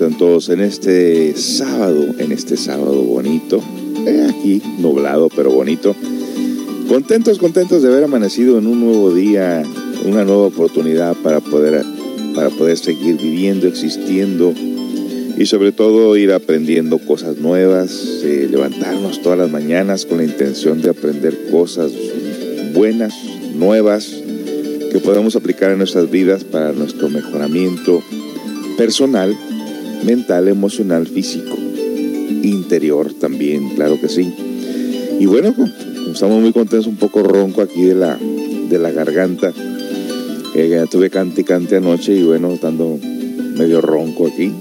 encuentran todos en este sábado, en este sábado bonito? Eh, aquí, nublado, pero bonito. Contentos, contentos de haber amanecido en un nuevo día, una nueva oportunidad para poder, para poder seguir viviendo, existiendo y sobre todo ir aprendiendo cosas nuevas, eh, levantarnos todas las mañanas con la intención de aprender cosas buenas, nuevas, que podamos aplicar en nuestras vidas para nuestro mejoramiento personal, mental, emocional, físico, interior también, claro que sí. Y bueno, estamos muy contentos, un poco ronco aquí de la, de la garganta. Eh, tuve cante y cante anoche y bueno, estando medio ronco aquí.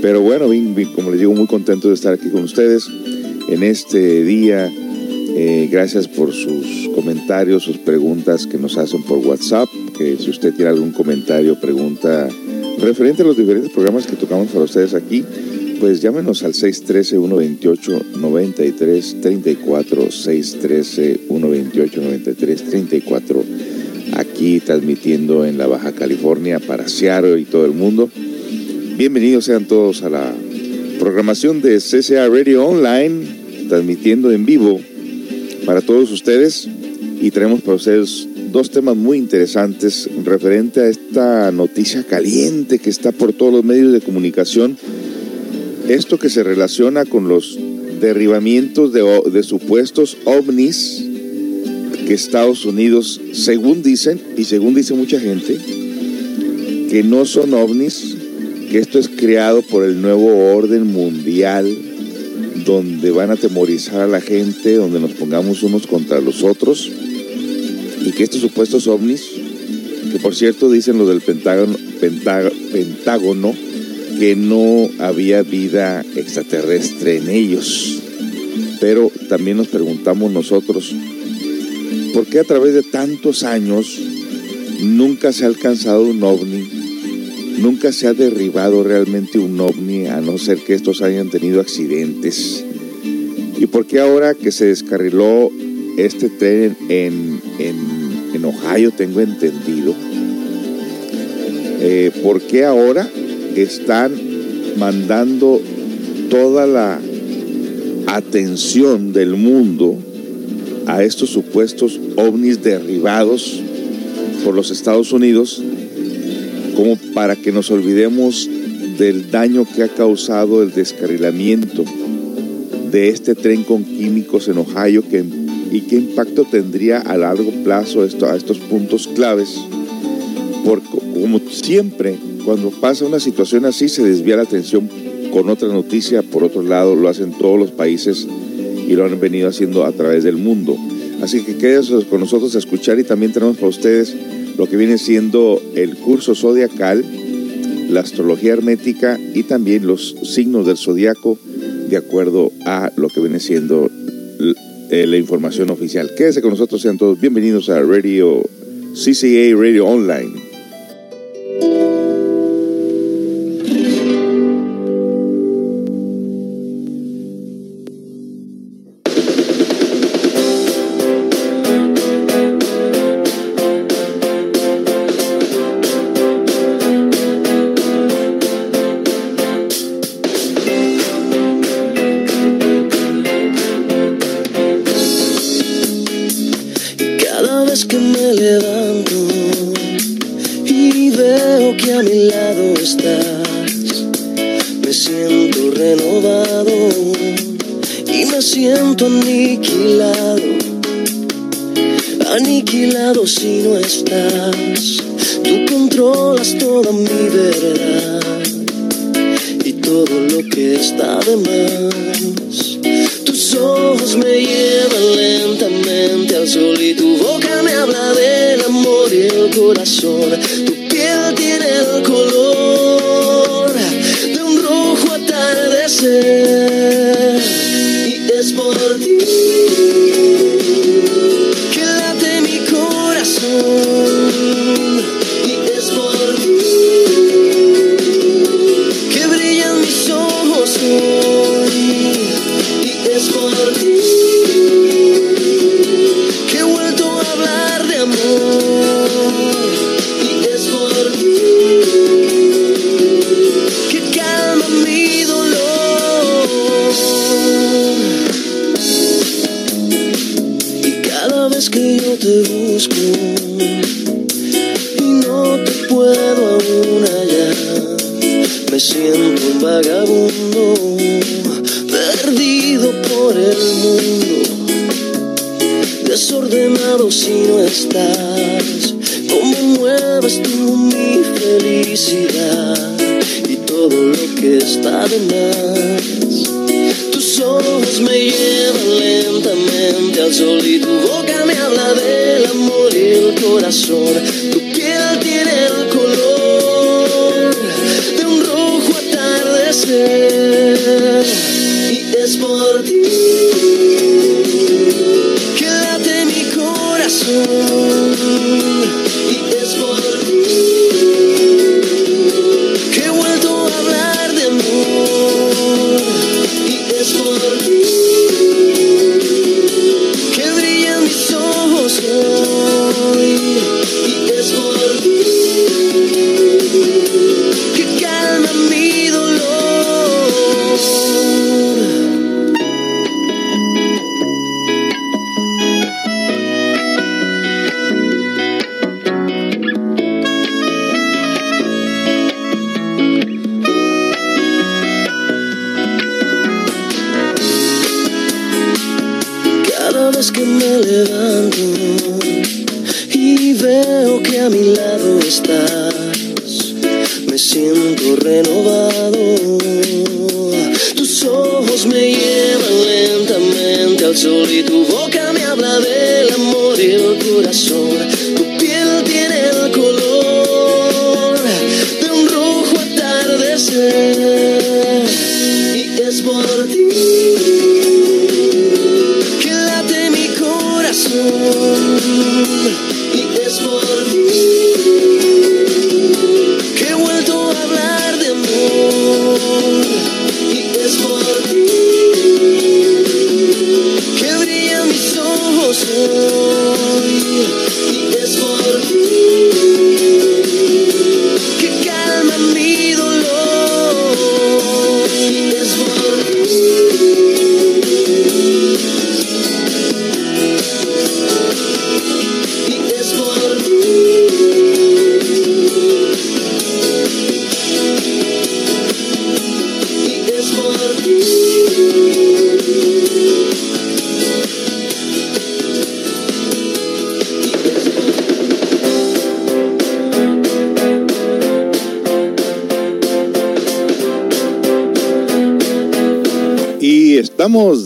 Pero bueno, como les digo, muy contento de estar aquí con ustedes en este día. Eh, gracias por sus comentarios, sus preguntas que nos hacen por WhatsApp. Que si usted tiene algún comentario, pregunta Referente a los diferentes programas que tocamos para ustedes aquí, pues llámenos al 613-128-93-34, 613-128-93-34, aquí transmitiendo en la Baja California para Seattle y todo el mundo. Bienvenidos sean todos a la programación de CCA Radio Online, transmitiendo en vivo para todos ustedes y traemos para ustedes dos temas muy interesantes referente a esta noticia caliente que está por todos los medios de comunicación. Esto que se relaciona con los derribamientos de, supuestos ovnis que Estados Unidos, según dicen, y según dice mucha gente, que no son ovnis, que esto es creado por el nuevo orden mundial, donde van a atemorizar a la gente, donde nos pongamos unos contra los otros y que estos supuestos ovnis, que por cierto dicen los del Pentágono, que no había vida extraterrestre en ellos. Pero también nos preguntamos nosotros, ¿por qué a través de tantos años nunca se ha alcanzado un ovni? Nunca se ha derribado realmente un ovni, a no ser que estos hayan tenido accidentes. ¿Y por qué ahora que se descarriló este tren en, en en Ohio, tengo entendido. Eh, ¿Por qué ahora están mandando toda la atención del mundo a estos supuestos ovnis derribados por los Estados Unidos como para que nos olvidemos del daño que ha causado el descarrilamiento de este tren con químicos en Ohio que y qué impacto tendría a largo plazo esto, a estos puntos claves. Porque como siempre, cuando pasa una situación así, se desvía la atención con otra noticia. Por otro lado, lo hacen todos los países y lo han venido haciendo a través del mundo. Así que quédense con nosotros a escuchar y también tenemos para ustedes lo que viene siendo el curso zodiacal, la astrología hermética y también los signos del zodiaco de acuerdo a lo que viene siendo eh, la información oficial. Quédese con nosotros, sean todos bienvenidos a Radio CCA Radio Online. me. Corazón.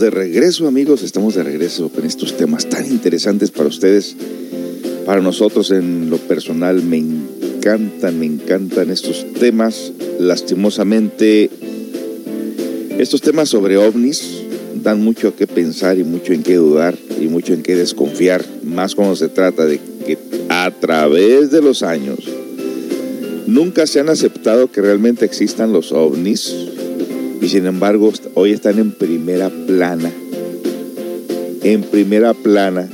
De regreso, amigos, estamos de regreso con estos temas tan interesantes para ustedes. Para nosotros en lo personal me encantan, me encantan estos temas. Lastimosamente, estos temas sobre ovnis dan mucho a qué pensar y mucho en qué dudar y mucho en qué desconfiar, más cuando se trata de que a través de los años nunca se han aceptado que realmente existan los ovnis y sin embargo hoy están en primera plana. En primera plana,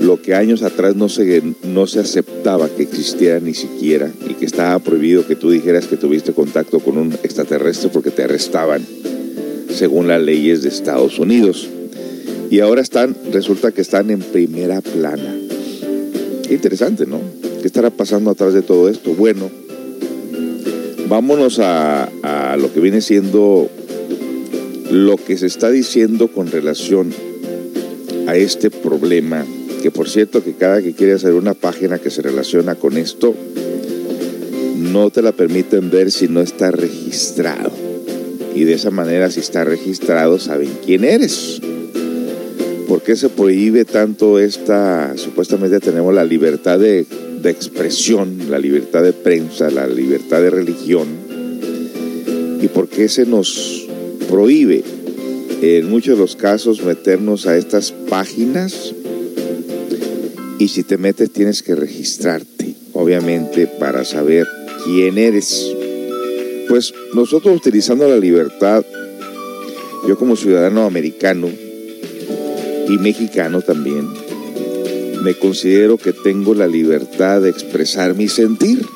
lo que años atrás no se, no se aceptaba que existiera ni siquiera y que estaba prohibido que tú dijeras que tuviste contacto con un extraterrestre porque te arrestaban, según las leyes de Estados Unidos. Y ahora están, resulta que están en primera plana. Interesante, ¿no? ¿Qué estará pasando atrás de todo esto? Bueno, vámonos a, a lo que viene siendo lo que se está diciendo con relación a este problema, que por cierto que cada que quiere hacer una página que se relaciona con esto, no te la permiten ver si no está registrado. Y de esa manera, si está registrado, saben quién eres. ¿Por qué se prohíbe tanto esta, supuestamente tenemos la libertad de, de expresión, la libertad de prensa, la libertad de religión? ¿Y por qué se nos prohíbe en muchos de los casos meternos a estas páginas? Y si te metes tienes que registrarte, obviamente, para saber quién eres. Pues nosotros utilizando la libertad, yo como ciudadano americano y mexicano también, me considero que tengo la libertad de expresar mi sentir,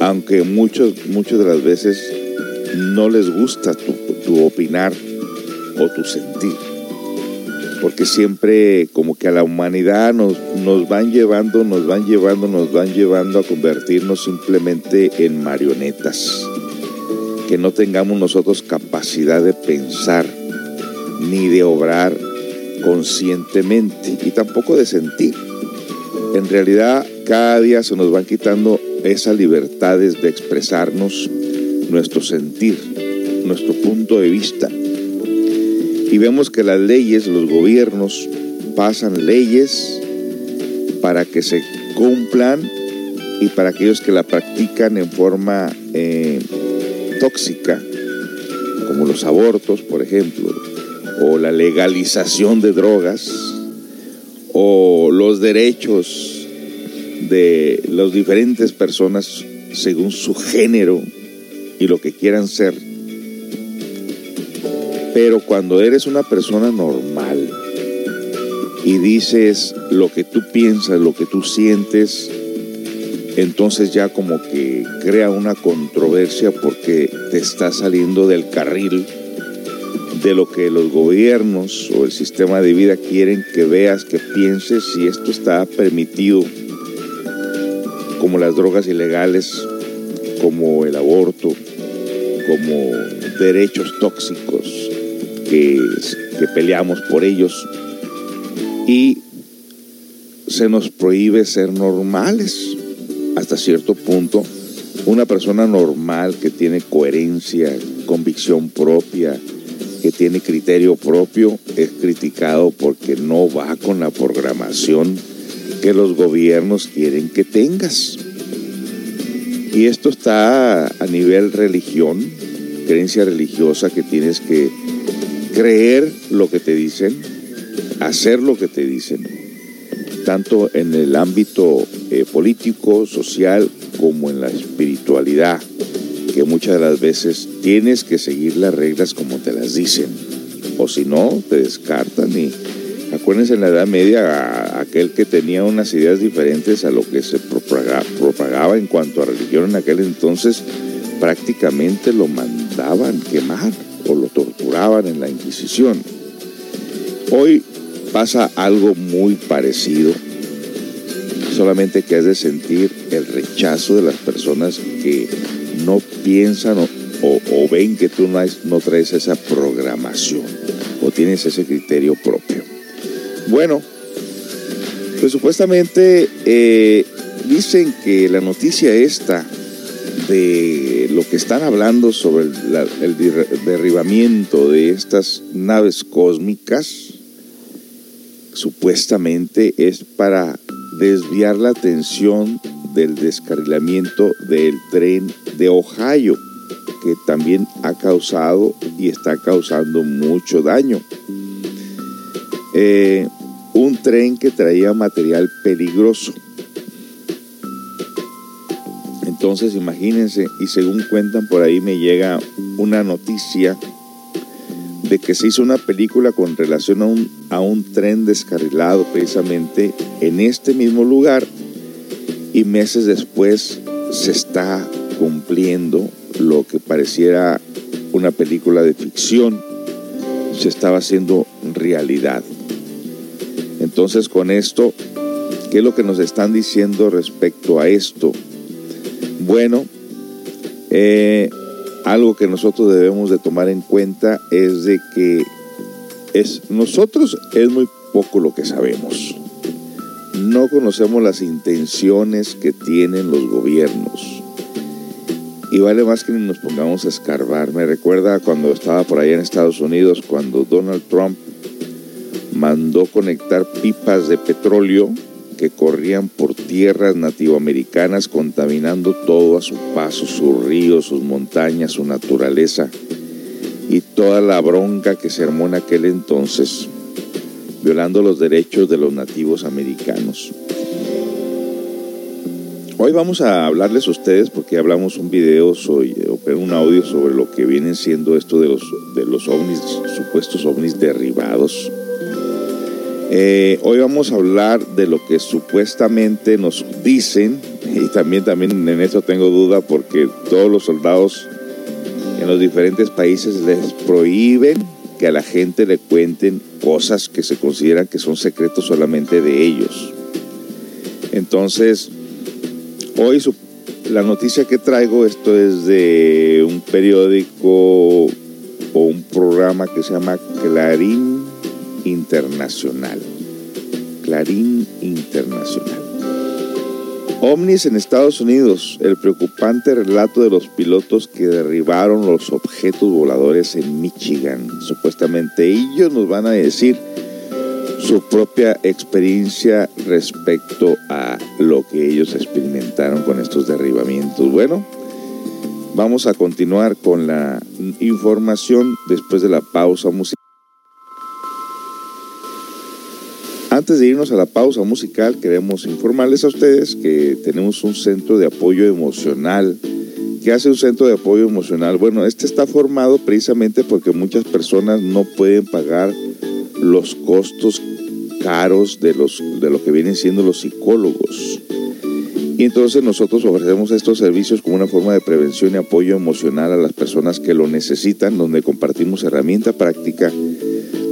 aunque muchos, muchas de las veces no les gusta tu, tu opinar o tu sentir. porque siempre como que a la humanidad nos, nos van llevando, nos van llevando, nos van llevando a convertirnos simplemente en marionetas, que no tengamos nosotros capacidad de pensar ni de obrar conscientemente y tampoco de sentir. En realidad cada día se nos van quitando esas libertades de expresarnos nuestro sentir, nuestro punto de vista. Y vemos que las leyes, los gobiernos pasan leyes para que se cumplan y para aquellos que la practican en forma eh, tóxica, como los abortos, por ejemplo, o la legalización de drogas, o los derechos de las diferentes personas según su género y lo que quieran ser. Pero cuando eres una persona normal y dices lo que tú piensas, lo que tú sientes, entonces ya como que crea una controversia porque te está saliendo del carril de lo que los gobiernos o el sistema de vida quieren que veas, que pienses si esto está permitido, como las drogas ilegales, como el aborto, como derechos tóxicos que, peleamos por ellos y se nos prohíbe ser normales hasta cierto punto. Una persona normal que tiene coherencia, convicción propia, que tiene criterio propio, es criticado porque no va con la programación que los gobiernos quieren que tengas. Y esto está a nivel religión, creencia religiosa que tienes que creer lo que te dicen, hacer lo que te dicen, tanto en el ámbito eh, político, social, como en la espiritualidad, que muchas de las veces tienes que seguir las reglas como te las dicen, o si no, te descartan. Y acuérdense en la Edad Media aquel que tenía unas ideas diferentes a lo que se propagaba, propagaba en cuanto a religión en aquel entonces, prácticamente lo mandaban quemar o lo torturaban en la Inquisición. Hoy pasa algo muy parecido, solamente que has de sentir el rechazo de las personas que no piensan o, ven que tú no, no traes esa programación o tienes ese criterio propio. Bueno, pues supuestamente eh, dicen que la noticia esta de lo que están hablando sobre el, el derribamiento de estas naves cósmicas supuestamente es para desviar la atención del descarrilamiento del tren de Ohio, que también ha causado y está causando mucho daño. Eh, un tren que traía material peligroso. Entonces imagínense, y según cuentan por ahí me llega una noticia de que se hizo una película con relación a un, tren descarrilado precisamente en este mismo lugar y meses después se está cumpliendo lo que pareciera una película de ficción, se estaba haciendo realidad. Entonces con esto, ¿qué es lo que nos están diciendo respecto a esto? Bueno, eh, algo que nosotros debemos de tomar en cuenta es de que es, nosotros es muy poco lo que sabemos. No conocemos las intenciones que tienen los gobiernos. Y vale más que nos pongamos a escarbar. Me recuerda cuando estaba por allá en Estados Unidos, cuando Donald Trump mandó conectar pipas de petróleo que corrían por tierras nativoamericanas contaminando todo a su paso, sus ríos, sus montañas, su naturaleza y toda la bronca que se armó en aquel entonces, violando los derechos de los nativos americanos. Hoy vamos a hablarles a ustedes porque hablamos un video, soy, un audio sobre lo que vienen siendo esto de los, de los ovnis, supuestos ovnis derribados eh, hoy vamos a hablar de lo que supuestamente nos dicen, y también, también en eso tengo duda porque todos los soldados en los diferentes países les prohíben que a la gente le cuenten cosas que se consideran que son secretos solamente de ellos. Entonces, hoy la noticia que traigo, esto es de un periódico o un programa que se llama Clarín Internacional. Clarín Internacional. OVNIs en Estados Unidos, el preocupante relato de los pilotos que derribaron los objetos voladores en Michigan. Supuestamente ellos nos van a decir su propia experiencia respecto a lo que ellos experimentaron con estos derribamientos. Bueno, vamos a continuar con la información después de la pausa musical. Antes de irnos a la pausa musical, queremos informarles a ustedes que tenemos un centro de apoyo emocional. ¿Qué hace un centro de apoyo emocional? Bueno, este está formado precisamente porque muchas personas no pueden pagar los costos caros de, los, de lo que vienen siendo los psicólogos. Y entonces nosotros ofrecemos estos servicios como una forma de prevención y apoyo emocional a las personas que lo necesitan, donde compartimos herramienta práctica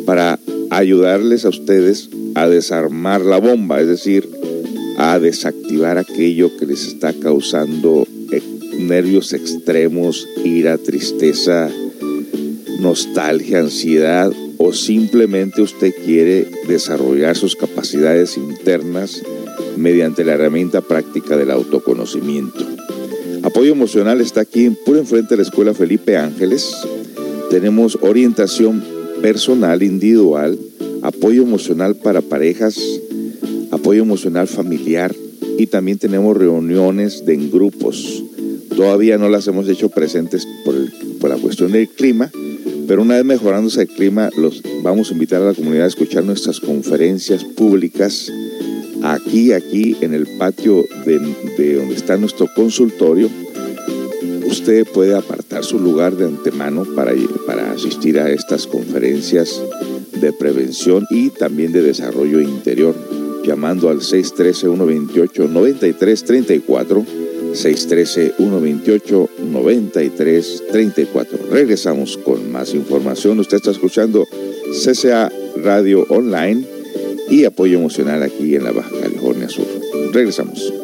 para ayudarles a ustedes a desarmar la bomba, es decir, a desactivar aquello que les está causando nervios extremos, ira, tristeza, nostalgia, ansiedad o simplemente usted quiere desarrollar sus capacidades internas mediante la herramienta práctica del autoconocimiento. Apoyo emocional está aquí puro enfrente de la Escuela Felipe Ángeles. Tenemos orientación personal, individual, apoyo emocional para parejas, apoyo emocional familiar y también tenemos reuniones de en grupos. Todavía no las hemos hecho presentes por, la cuestión del clima, pero una vez mejorándose el clima, los vamos a invitar a la comunidad a escuchar nuestras conferencias públicas aquí, aquí en el patio de, de donde está nuestro consultorio. Usted puede apartar su lugar de antemano para, para asistir a estas conferencias de prevención y también de desarrollo interior, llamando al 613-128-9334, 613-128-9334. Regresamos con más información. Usted está escuchando CCA Radio Online y apoyo emocional aquí en la Baja California Sur. Regresamos.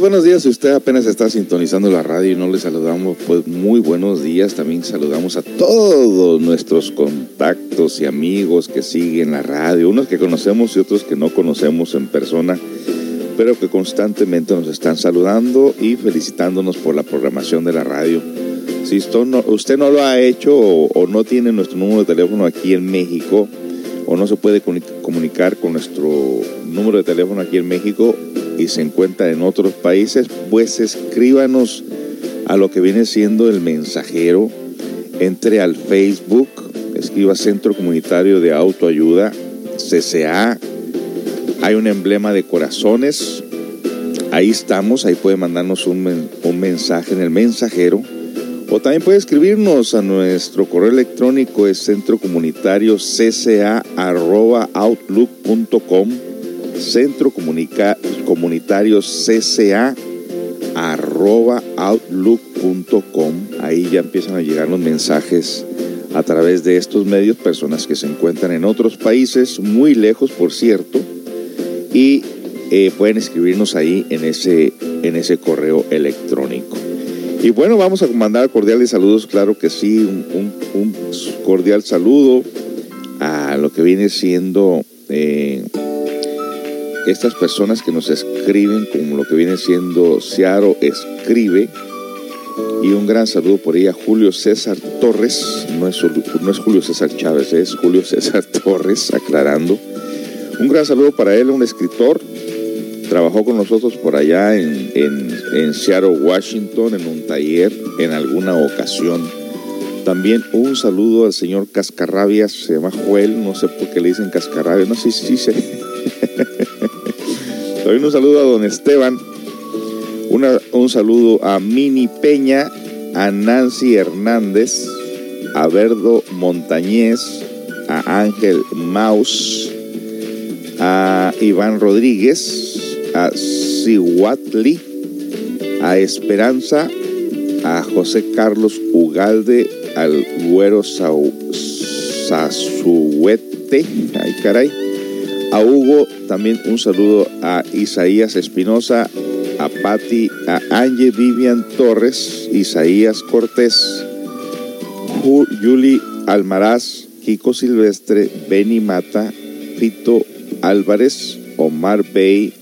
Buenos días. Si usted apenas está sintonizando la radio y no le saludamos, pues muy buenos días. También saludamos a todos nuestros contactos y amigos que siguen la radio, unos que conocemos y otros que no conocemos en persona, pero que constantemente nos están saludando y felicitándonos por la programación de la radio. Si usted no, lo ha hecho o no tiene nuestro número de teléfono aquí en México, o no se puede comunicar con nuestro número de teléfono aquí en México, y se encuentra en otros países, pues escríbanos a lo que viene siendo el mensajero. Entre al Facebook, escriba Centro Comunitario de Autoayuda, CCA. Hay un emblema de corazones. Ahí estamos, ahí puede mandarnos un, un mensaje en el mensajero. O también puede escribirnos a nuestro correo electrónico, es centrocomunitario.outlook.com Centro Comunitario CCA arroba outlook.com. Ahí ya empiezan a llegar los mensajes a través de estos medios, personas que se encuentran en otros países, muy lejos por cierto, y eh, pueden escribirnos ahí en ese, en ese correo electrónico. Y bueno, vamos a mandar cordiales saludos, claro que sí, un, un, cordial saludo a lo que viene siendo eh, estas personas que nos escriben, como lo que viene siendo Ciaro Escribe, y un gran saludo por ella, Julio César Torres, no es, Julio César Chávez, es Julio César Torres, aclarando. Un gran saludo para él, un escritor, trabajó con nosotros por allá en, en Seattle, Washington, en un taller en alguna ocasión. También un saludo al señor Cascarrabias, se llama Joel, no sé por qué le dicen Cascarrabias, no sé si sí, sí, También un saludo a don Esteban. un saludo a Mini Peña, a Nancy Hernández, a Verdo Montañez, a Ángel Maus, a Iván Rodríguez, a Sihuatli, a Esperanza, a José Carlos Ugalde, al Güero Sazuete, ay caray, a Hugo. También un saludo a Isaías Espinosa, a Patti, a Angie Vivian Torres, Isaías Cortés, Juli Almaraz, Kiko Silvestre, Benny Mata, Pito Álvarez, Omar Bey,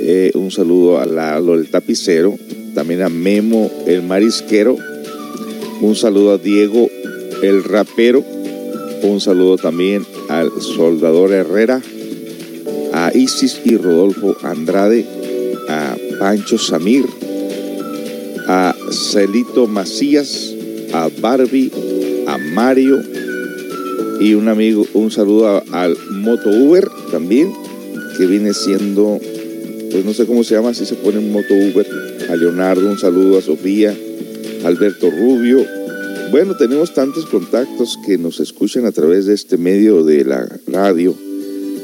eh, un saludo a Lalo el Tapicero, también a Memo el Marisquero, un saludo a Diego el Rapero, un saludo también al Soldador Herrera, a Isis y Rodolfo Andrade, a Pancho Samir, a Celito Macías, a Barbie, a Mario, Y un amigo, un saludo al Moto Uber también, que viene siendo, pues no sé cómo se llama, si se pone un Moto Uber. A Leonardo, un saludo a Sofía, Alberto Rubio. Bueno, tenemos tantos contactos que nos escuchan a través de este medio de la radio,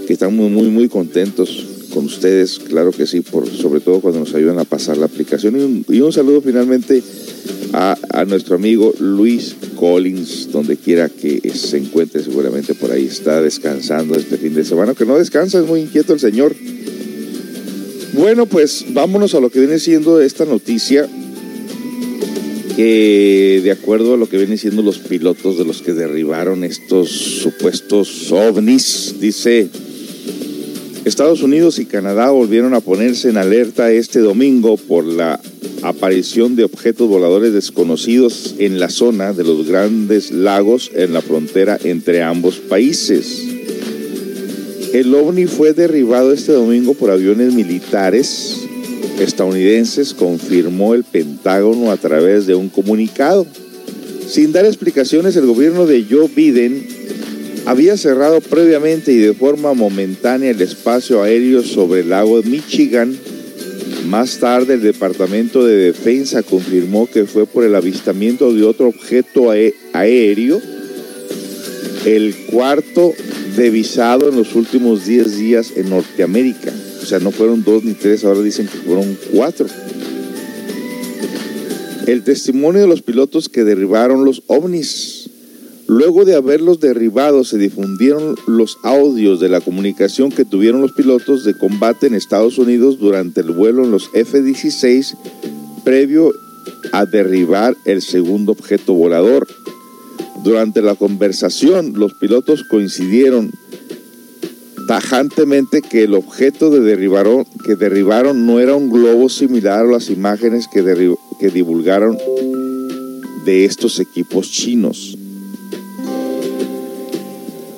que estamos muy, muy contentos con ustedes, claro que sí, por, sobre todo cuando nos ayudan a pasar la aplicación. Y un, saludo finalmente a, a, nuestro amigo Luis Collins, donde quiera que se encuentre, seguramente por ahí está descansando este fin de semana, que no descansa, es muy inquieto el señor. Bueno, pues vámonos a lo que viene siendo esta noticia, de acuerdo a lo que vienen siendo los pilotos de los que derribaron estos supuestos ovnis, dice Estados Unidos y Canadá volvieron a ponerse en alerta este domingo por la aparición de objetos voladores desconocidos en la zona de los grandes lagos en la frontera entre ambos países. El ovni fue derribado este domingo por aviones militares estadounidenses, confirmó el Pentágono a través de un comunicado. Sin dar explicaciones, el gobierno de Joe Biden había cerrado previamente y de forma momentánea el espacio aéreo sobre el lago de Michigan. Más tarde el Departamento de Defensa confirmó que fue por el avistamiento de otro objeto aéreo, el cuarto devisado en los últimos 10 días en Norteamérica. Sea, no fueron dos ni tres, ahora dicen que fueron cuatro. El testimonio de los pilotos que derribaron los ovnis Luego de haberlos derribado, se difundieron los audios de la comunicación que tuvieron los pilotos de combate en Estados Unidos durante el vuelo en los F-16 previo a derribar el segundo objeto volador. Durante la conversación, los pilotos coincidieron tajantemente que el objeto que derribaron no era un globo similar a las imágenes que, que divulgaron de estos equipos chinos.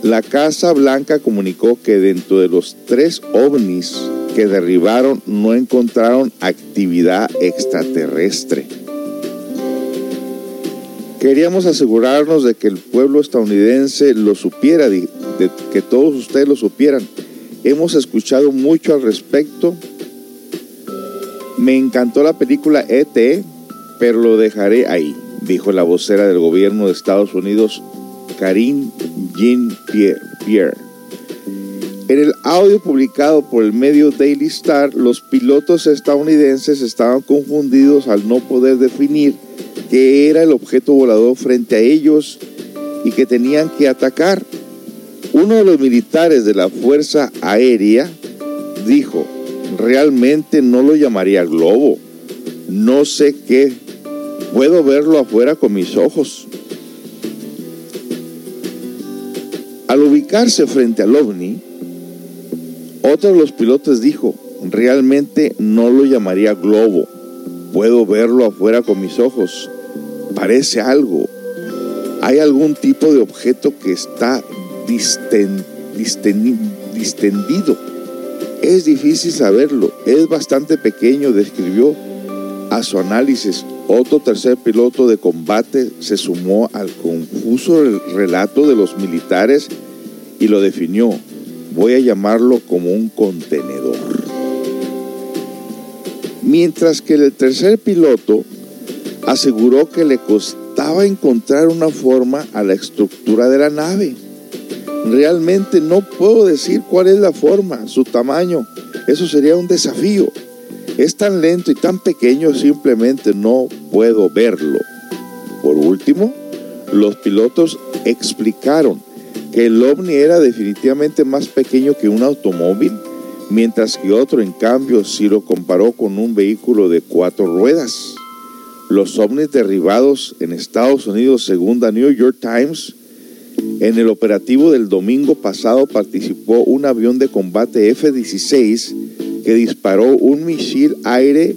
La Casa Blanca comunicó que dentro de los tres ovnis que derribaron no encontraron actividad extraterrestre. Queríamos asegurarnos de que el pueblo estadounidense lo supiera, de, que todos ustedes lo supieran. Hemos escuchado mucho al respecto. Me encantó la película ET, pero lo dejaré ahí, dijo la vocera del gobierno de Estados Unidos, Karine Jean-Pierre. En el audio publicado por el medio Daily Star, los pilotos estadounidenses estaban confundidos al no poder definir qué era el objeto volador frente a ellos y que tenían que atacar. Uno de los militares de la Fuerza Aérea dijo, realmente no lo llamaría globo, no sé qué, puedo verlo afuera con mis ojos. Al ubicarse frente al ovni, otro de los pilotos dijo, realmente no lo llamaría globo, puedo verlo afuera con mis ojos, parece algo, hay algún tipo de objeto que está distendido. Es difícil saberlo, es bastante pequeño, describió a su análisis. Otro tercer piloto de combate se sumó al confuso relato de los militares y lo definió. Voy a llamarlo como un contenedor. Mientras que el tercer piloto aseguró que le costaba encontrar una forma a la estructura de la nave. Realmente no puedo decir cuál es la forma, su tamaño. Eso sería un desafío. Es tan lento y tan pequeño, simplemente no puedo verlo. Por último, los pilotos explicaron que el ovni era definitivamente más pequeño que un automóvil, mientras que otro, en cambio, sí lo comparó con un vehículo de cuatro ruedas. Los ovnis derribados en Estados Unidos, según la New York Times, en el operativo del domingo pasado participó un avión de combate F-16 que disparó un misil aire,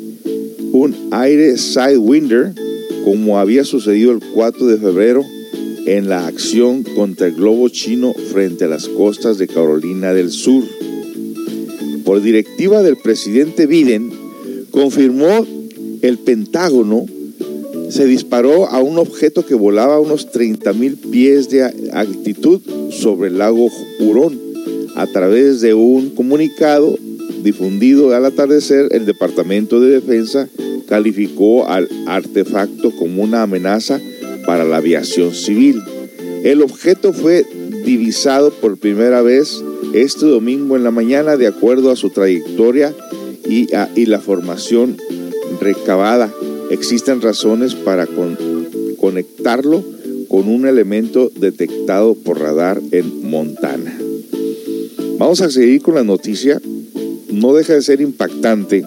un aire Sidewinder, como había sucedido el 4 de febrero en la acción contra el globo chino frente a las costas de Carolina del Sur. Por directiva del presidente Biden, confirmó el Pentágono se disparó a un objeto que volaba a unos 30 mil pies de altitud sobre el lago Hurón. A través de un comunicado difundido al atardecer, el Departamento de Defensa calificó al artefacto como una amenaza para la aviación civil. El objeto fue divisado por primera vez este domingo en la mañana de acuerdo a su trayectoria y, y la formación recabada. Existen razones para conectarlo con un elemento detectado por radar en Montana. Vamos a seguir con la noticia. No deja de ser impactante.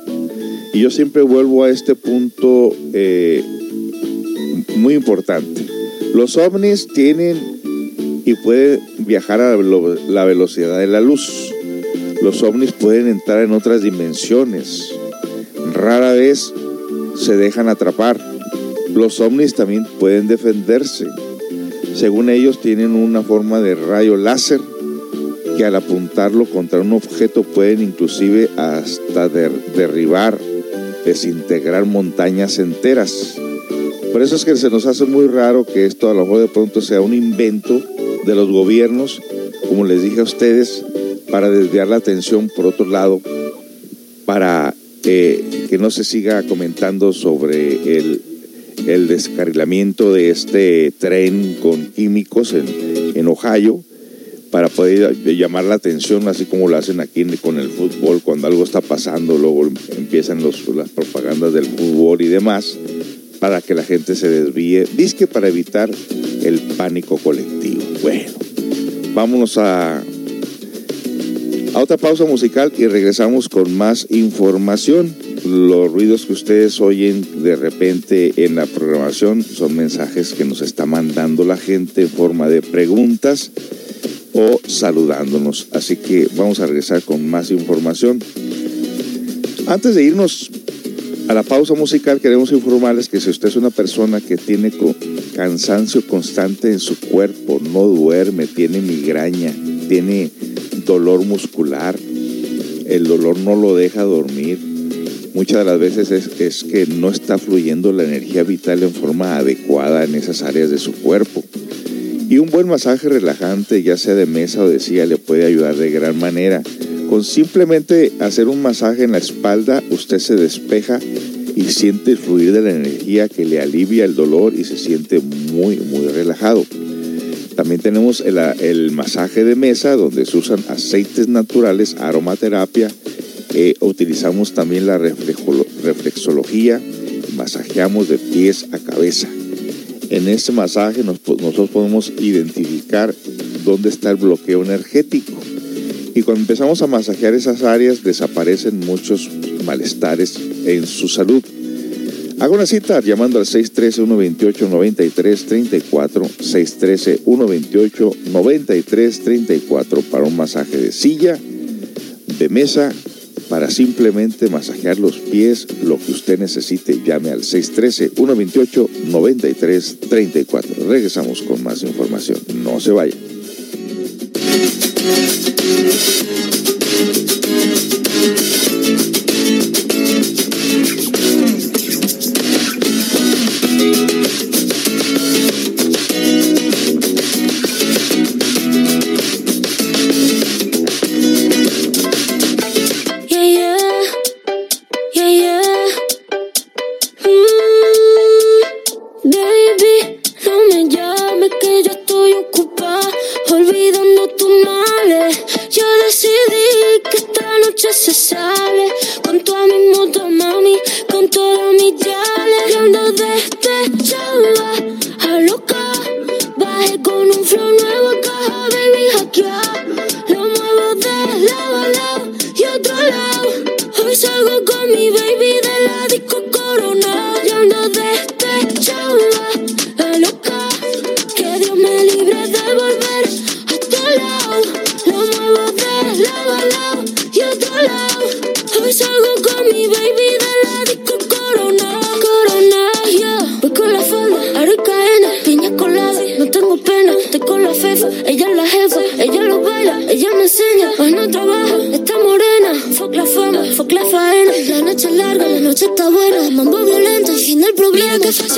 Y yo siempre vuelvo a este punto eh, muy importante. Los ovnis tienen y pueden viajar a la velocidad de la luz. Los ovnis pueden entrar en otras dimensiones. Rara vez se dejan atrapar. Los ovnis también pueden defenderse. Según ellos tienen una forma de rayo láser que al apuntarlo contra un objeto pueden inclusive hasta derribar, desintegrar montañas enteras. Por eso es que se nos hace muy raro que esto a lo mejor de pronto sea un invento de los gobiernos, como les dije a ustedes, para desviar la atención por otro lado, para eh, que no se siga comentando sobre el, el, descarrilamiento de este tren con químicos en, en Ohio, para poder llamar la atención, así como lo hacen aquí con el fútbol, cuando algo está pasando, luego empiezan los, las propagandas del fútbol y demás, para que la gente se desvíe, disque para evitar el pánico colectivo. Bueno, vámonos a a otra pausa musical y regresamos con más información. Los ruidos que ustedes oyen de repente en la programación son mensajes que nos está mandando la gente en forma de preguntas o saludándonos. Así que vamos a regresar con más información. Antes de irnos a la pausa musical, queremos informarles que si usted es una persona que tiene cansancio constante en su cuerpo, no duerme, tiene migraña, tiene dolor muscular, el dolor no lo deja dormir. Muchas de las veces es, que no está fluyendo la energía vital en forma adecuada en esas áreas de su cuerpo. Y un buen masaje relajante, ya sea de mesa o de silla, le puede ayudar de gran manera. Con simplemente hacer un masaje en la espalda, usted se despeja y siente fluir de la energía que le alivia el dolor y se siente muy, muy relajado. También tenemos el, masaje de mesa donde se usan aceites naturales, aromaterapia. Eh, utilizamos también la reflexología, masajeamos de pies a cabeza. En este masaje nosotros podemos identificar dónde está el bloqueo energético. Y cuando empezamos a masajear esas áreas desaparecen muchos malestares en su salud. Haga una cita llamando al 613-128-9334, 613-128-9334 para un masaje de silla, de mesa, para simplemente masajear los pies, lo que usted necesite, llame al 613-128-9334. Regresamos con más información. No se vaya.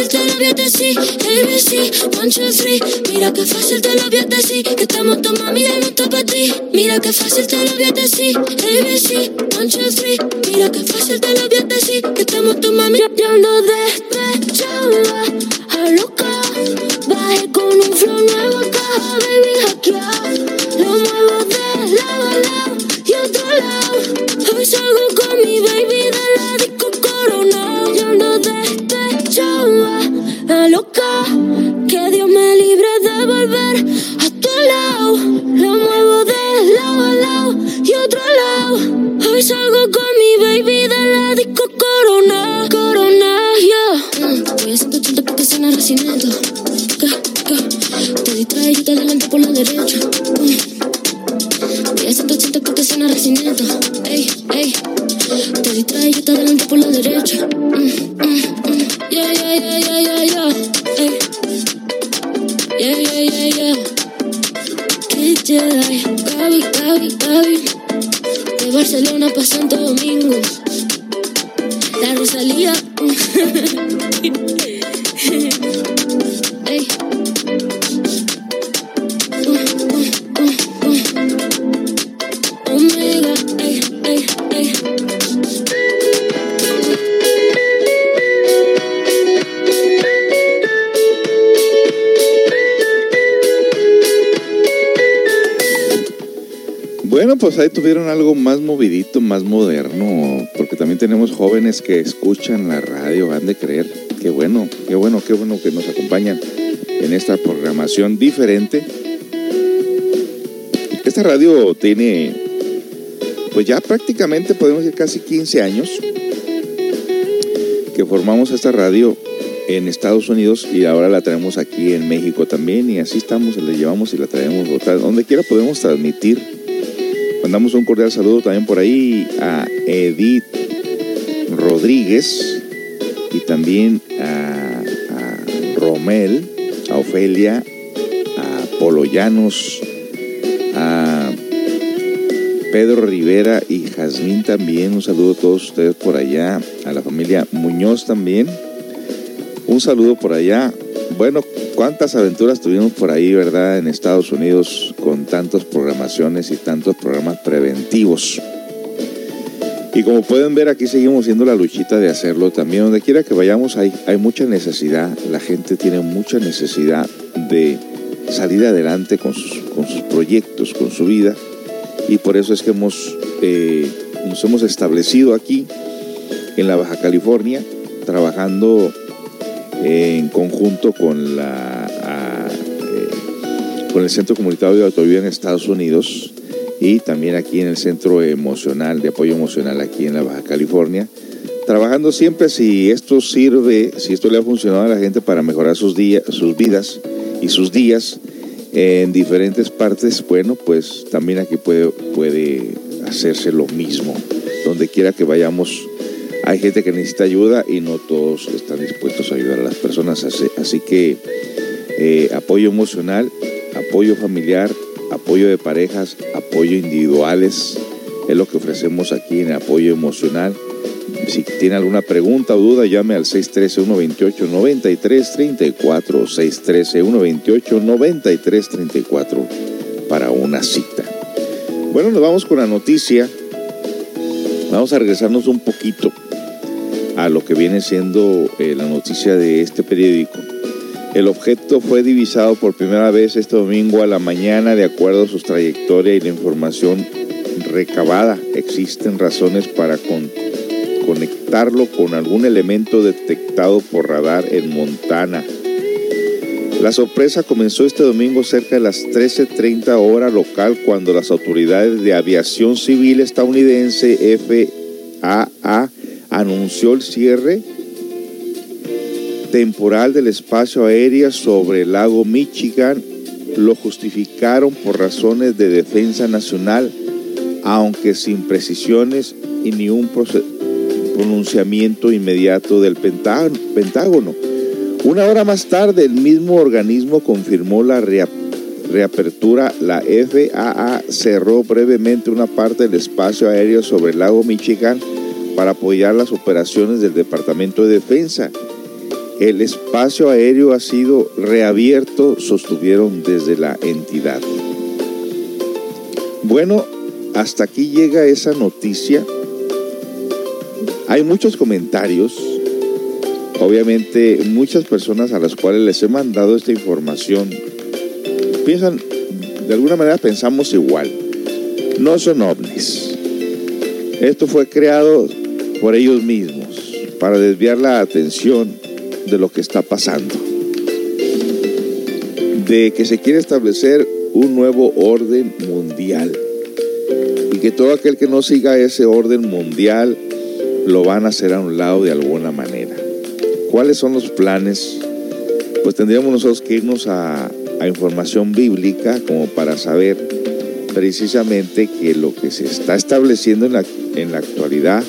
Fácil te lo voy a decir. ABC, one, two, three. Mira que fácil te lo voy a decir. Que estamos tu mami, y no está para ti. Mira que fácil te lo voy a decir. ABC, one, two, three. Mira que fácil te lo voy a decir. Que estamos tu mami. Yo ando despechada, ahí tuvieron algo más movidito, más moderno, porque también tenemos jóvenes que escuchan la radio, han de creer. Qué bueno, qué bueno, qué bueno que nos acompañan en esta programación diferente. Esta radio tiene, pues ya prácticamente podemos decir casi 15 años que formamos esta radio en Estados Unidos y ahora la traemos aquí en México también y así estamos, la llevamos y la traemos donde quiera podemos transmitir Mandamos un cordial saludo también por ahí a Edith Rodríguez y también a, Romel, a Ofelia, a Polo Llanos, a Pedro Rivera y Jazmín también. Un saludo a todos ustedes por allá, a la familia Muñoz también. Un saludo por allá. Bueno, cuántas aventuras tuvimos por ahí, ¿verdad? En Estados Unidos con tantas programaciones y tantos programas preventivos. Y como pueden ver, aquí seguimos haciendo la luchita de hacerlo también. Donde quiera que vayamos hay, hay mucha necesidad. La gente tiene mucha necesidad de salir adelante con sus, con sus proyectos, con su vida. Y por eso es que hemos, eh, nos hemos establecido aquí en la Baja California, trabajando en conjunto con la a, eh, con el Centro Comunitario de Autoayuda en Estados Unidos y también aquí en el Centro Emocional de Apoyo Emocional aquí en la Baja California, trabajando siempre si esto sirve, si esto le ha funcionado a la gente para mejorar sus días, sus vidas y sus días en diferentes partes, bueno, pues también aquí puede, puede hacerse lo mismo. Donde quiera que vayamos hay gente que necesita ayuda y no todos están dispuestos a ayudar a las personas. Así, que eh, apoyo emocional, apoyo familiar, apoyo de parejas, apoyo individuales, es lo que ofrecemos aquí en apoyo emocional. Si tiene alguna pregunta o duda, llame al 613-128-9334, 613-128-9334 para una cita. Bueno, nos vamos con la noticia. Vamos a regresarnos un poquito a lo que viene siendo eh, la noticia de este periódico. El objeto fue divisado por primera vez este domingo a la mañana de acuerdo a su trayectoria y la información recabada. Existen razones para con, conectarlo con algún elemento detectado por radar en Montana. La sorpresa comenzó este domingo cerca de las 13.30 hora local cuando las autoridades de aviación civil estadounidense FAA anunció el cierre temporal del espacio aéreo sobre el lago Michigan. Lo justificaron por razones de defensa nacional, aunque sin precisiones y ni un pronunciamiento inmediato del Pentágono. Una hora más tarde, el mismo organismo confirmó la reapertura, la FAA cerró brevemente una parte del espacio aéreo sobre el lago Michigan para apoyar las operaciones del Departamento de Defensa. El espacio aéreo ha sido reabierto, sostuvieron desde la entidad. Bueno, hasta aquí llega esa noticia. Hay muchos comentarios, obviamente muchas personas a las cuales les he mandado esta información piensan, de alguna manera pensamos igual. No son ovnis. Esto fue creado por ellos mismos para desviar la atención de lo que está pasando. De que se quiere establecer un nuevo orden mundial. Y que todo aquel que no siga ese orden mundial lo van a hacer a un lado de alguna manera. ¿Cuáles son los planes? Pues tendríamos nosotros que irnos a, a información bíblica como para saber precisamente que lo que se está estableciendo en la, en la actualidad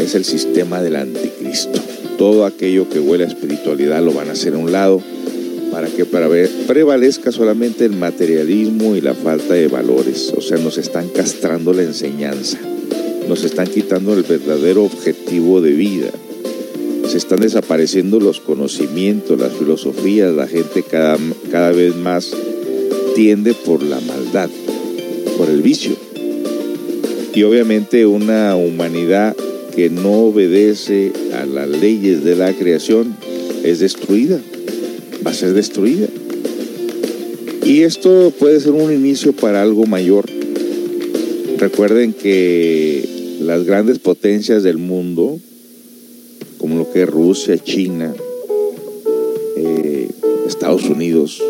es el sistema del anticristo. Todo aquello que huele a espiritualidad lo van a hacer a un lado para que prevalezca solamente el materialismo y la falta de valores. O sea, nos están castrando la enseñanza, nos están quitando el verdadero objetivo de vida. Se están desapareciendo los conocimientos, las filosofías, la gente cada, cada vez más tiende por la maldad, por el vicio. Y obviamente una humanidad que no obedece a las leyes de la creación es destruida, va a ser destruida. Y esto puede ser un inicio para algo mayor. Recuerden que las grandes potencias del mundo, como lo que es Rusia, China, eh, Estados Unidos,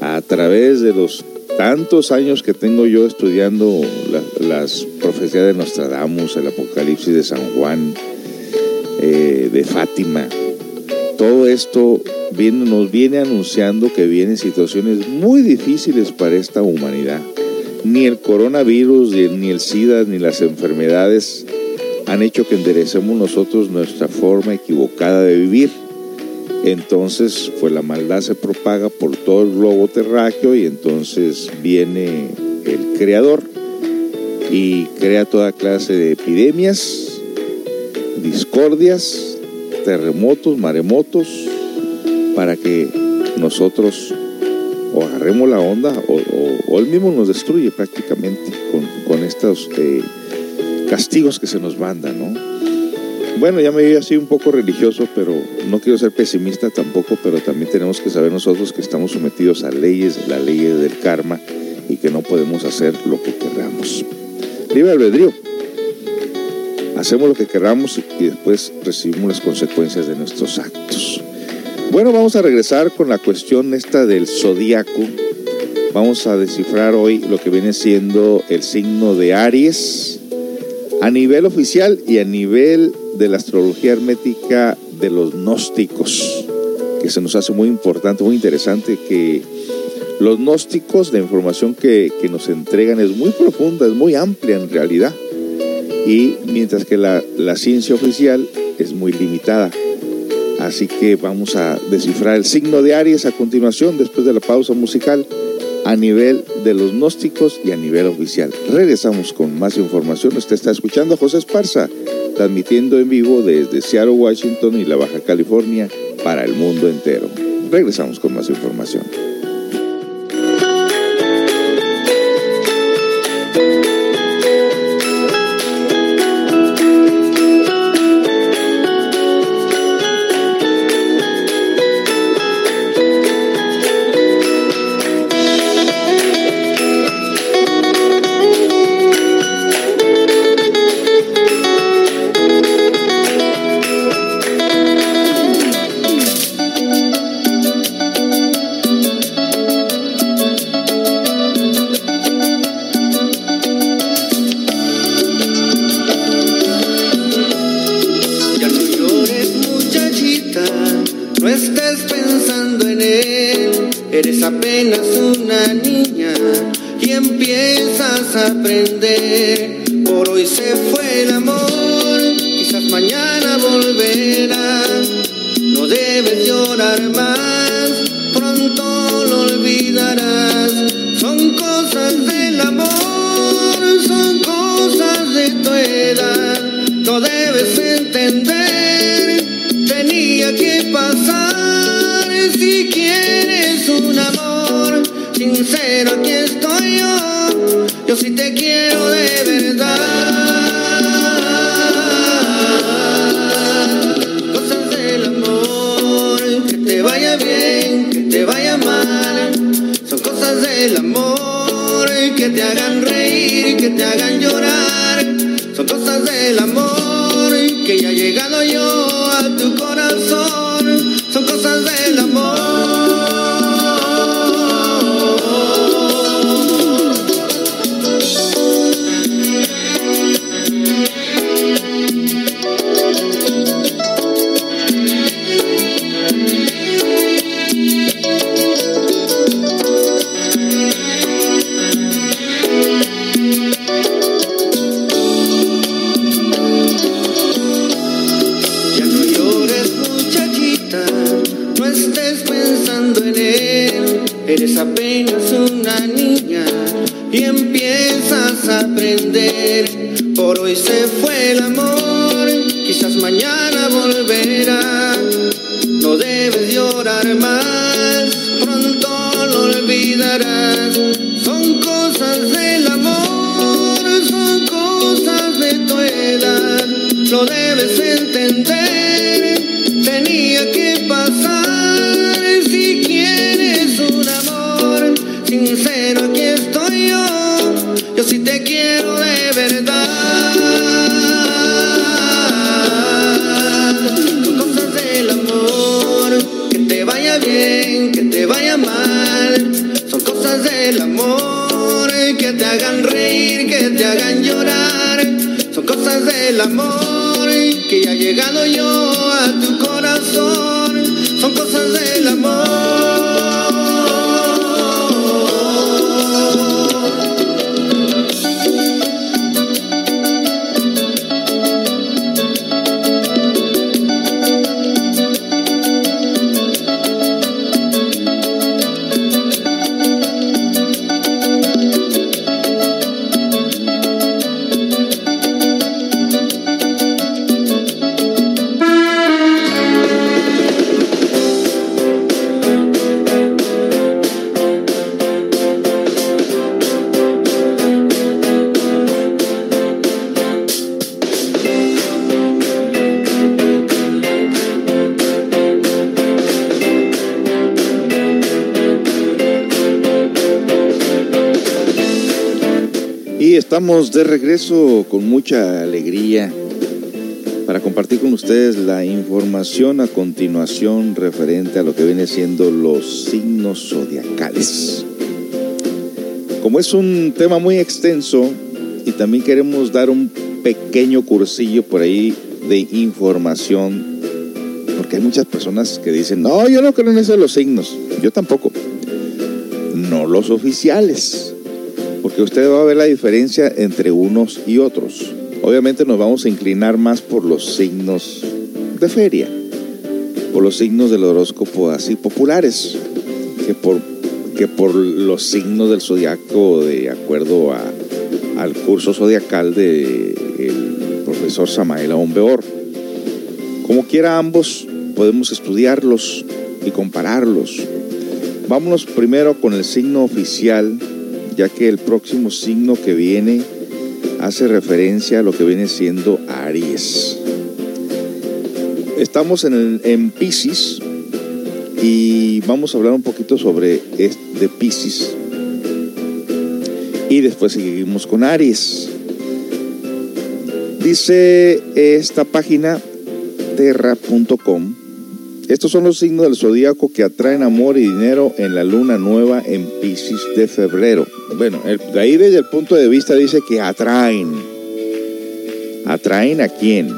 a través de los tantos años que tengo yo estudiando las profecías de Nostradamus, el Apocalipsis de San Juan, eh, de Fátima, todo esto nos viene anunciando que vienen situaciones muy difíciles para esta humanidad. Ni el coronavirus, ni el SIDA, ni las enfermedades han hecho que enderecemos nosotros nuestra forma equivocada de vivir entonces, pues la maldad se propaga por todo el globo terráqueo y entonces viene el creador y crea toda clase de epidemias, discordias, terremotos, maremotos, para que nosotros o agarremos la onda o, él mismo nos destruye prácticamente con, estos eh, castigos que se nos mandan, ¿no? Bueno, ya me vi así un poco religioso, pero no quiero ser pesimista tampoco, pero también tenemos que saber nosotros que estamos sometidos a leyes, la ley del karma, y que no podemos hacer lo que queramos. Libre albedrío. Hacemos lo que queramos y después recibimos las consecuencias de nuestros actos. Bueno, vamos a regresar con la cuestión esta del zodiaco. Vamos a descifrar hoy lo que viene siendo el signo de Aries a nivel oficial y a nivel de la astrología hermética de los gnósticos, que se nos hace muy importante, muy interesante, que los gnósticos, la información que, nos entregan es muy profunda, es muy amplia en realidad, y mientras que la, la ciencia oficial es muy limitada. Así que vamos a descifrar el signo de Aries a continuación, después de la pausa musical a nivel de los gnósticos y a nivel oficial. Regresamos con más información. Usted está escuchando José Esparza transmitiendo en vivo desde Seattle, Washington y la Baja California para el mundo entero. Regresamos con más información. Estamos de regreso con mucha alegría para compartir con ustedes la información a continuación referente a lo que viene siendo los signos zodiacales. Como es un tema muy extenso y también queremos dar un pequeño cursillo por ahí de información, porque hay muchas personas que dicen, no, yo no creo en eso los signos, yo tampoco, no los oficiales usted va a ver la diferencia entre unos y otros. Obviamente nos vamos a inclinar más por los signos de feria, por los signos del horóscopo así populares, que por, que por los signos del zodiaco de acuerdo a, al curso zodiacal del profesor Samael Aumbeor. Como quiera ambos podemos estudiarlos y compararlos. Vámonos primero con el signo oficial ya que el próximo signo que viene hace referencia a lo que viene siendo Aries. Estamos en, el, en y vamos a hablar un poquito sobre de Pisces y después seguimos con Aries. Dice esta página terra.com estos son los signos del zodíaco que atraen amor y dinero en la luna nueva en Pisces de febrero. Bueno, el, ahí desde el punto de vista dice que atraen. ¿Atraen a quién?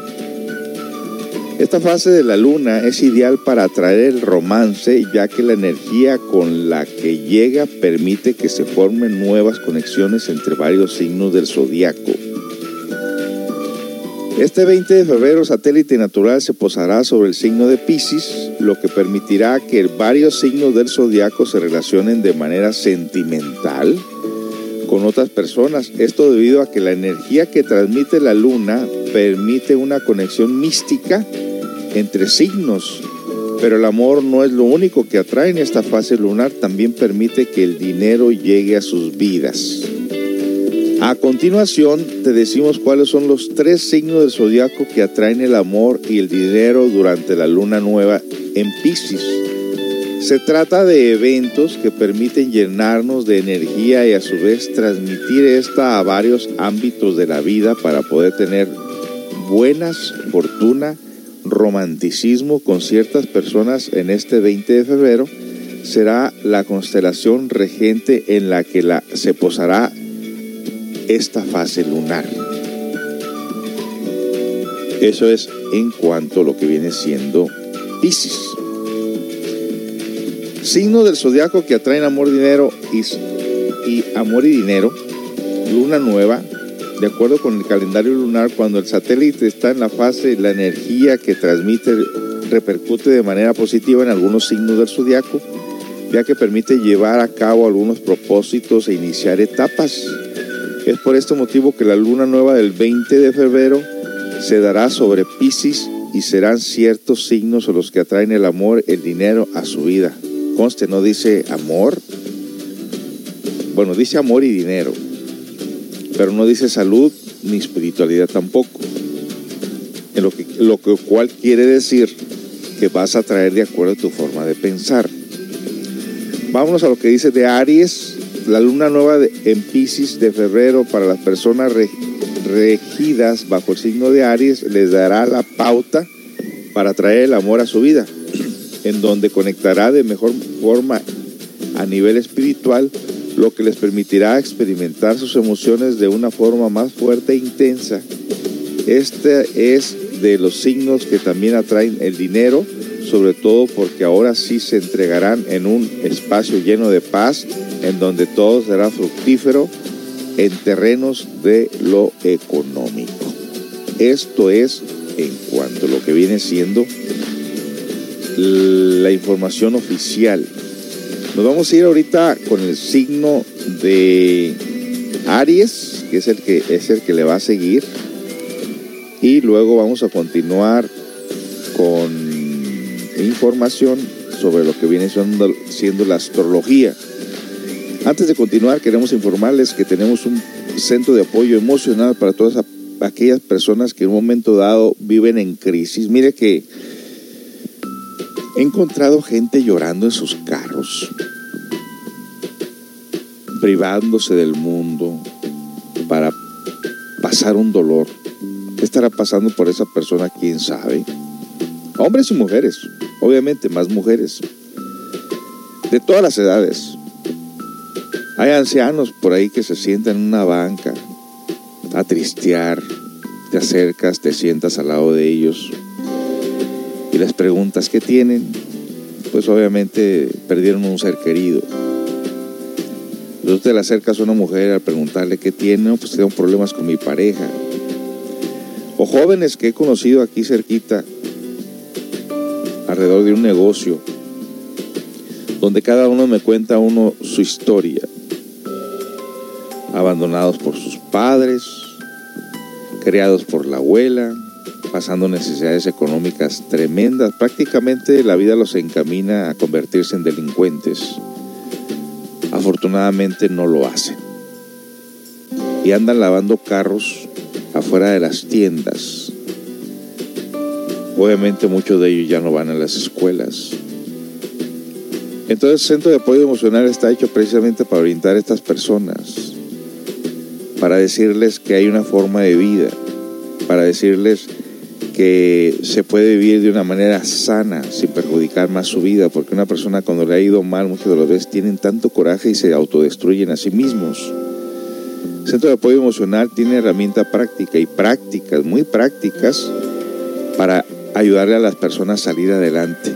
Esta fase de la luna es ideal para atraer el romance, ya que la energía con la que llega permite que se formen nuevas conexiones entre varios signos del zodíaco. Este 20 de febrero, satélite natural se posará sobre el signo de Pisces, lo que permitirá que varios signos del zodiaco se relacionen de manera sentimental con otras personas. Esto debido a que la energía que transmite la luna permite una conexión mística entre signos. Pero el amor no es lo único que atrae en esta fase lunar, también permite que el dinero llegue a sus vidas. A continuación, te decimos cuáles son los tres signos del zodiaco que atraen el amor y el dinero durante la luna nueva en Pisces. Se trata de eventos que permiten llenarnos de energía y a su vez transmitir esta a varios ámbitos de la vida para poder tener buenas, fortuna, romanticismo con ciertas personas en este 20 de febrero. Será la constelación regente en la que la, se posará esta fase lunar. Eso es en cuanto a lo que viene siendo Pisces. Signo del zodiaco que atraen amor, dinero y, amor y dinero. Luna nueva. De acuerdo con el calendario lunar, cuando el satélite está en la fase, la energía que transmite repercute de manera positiva en algunos signos del zodiaco, ya que permite llevar a cabo algunos propósitos e iniciar etapas. Es por este motivo que la luna nueva del 20 de febrero se dará sobre Pisces y serán ciertos signos los que atraen el amor, el dinero a su vida. Conste, no dice amor. Bueno, dice amor y dinero, pero no dice salud ni espiritualidad tampoco. En lo, que, lo que cual quiere decir que vas a traer de acuerdo a tu forma de pensar. Vámonos a lo que dice de Aries, la luna nueva de, en Pisces de febrero para las personas re, regidas bajo el signo de Aries les dará la pauta para traer el amor a su vida, en donde conectará de mejor forma a nivel espiritual, lo que les permitirá experimentar sus emociones de una forma más fuerte e intensa. Este es de los signos que también atraen el dinero, sobre todo porque ahora sí se entregarán en un espacio lleno de paz, en donde todo será fructífero en terrenos de lo económico. Esto es en cuanto a lo que viene siendo la información oficial. Nos vamos a ir ahorita con el signo de Aries, que es el que es el que le va a seguir. Y luego vamos a continuar con información sobre lo que viene siendo, siendo la astrología. Antes de continuar, queremos informarles que tenemos un centro de apoyo emocional para todas aquellas personas que en un momento dado viven en crisis. Mire que he encontrado gente llorando en sus carros, privándose del mundo para pasar un dolor. ¿Qué estará pasando por esa persona? ¿Quién sabe? Hombres y mujeres, obviamente más mujeres, de todas las edades. Hay ancianos por ahí que se sientan en una banca a tristear, te acercas, te sientas al lado de ellos y les preguntas qué tienen. Pues obviamente perdieron un ser querido. Entonces te le acercas a una mujer al preguntarle qué tiene, pues tengo problemas con mi pareja. O jóvenes que he conocido aquí cerquita, alrededor de un negocio, donde cada uno me cuenta uno su historia. Abandonados por sus padres, criados por la abuela, pasando necesidades económicas tremendas. Prácticamente la vida los encamina a convertirse en delincuentes. Afortunadamente no lo hacen. Y andan lavando carros afuera de las tiendas. Obviamente muchos de ellos ya no van a las escuelas. Entonces el Centro de Apoyo Emocional está hecho precisamente para orientar a estas personas, para decirles que hay una forma de vida, para decirles que se puede vivir de una manera sana sin perjudicar más su vida, porque una persona cuando le ha ido mal muchas de las veces tienen tanto coraje y se autodestruyen a sí mismos. El Centro de Apoyo Emocional tiene herramientas prácticas y prácticas, muy prácticas, para ayudarle a las personas a salir adelante.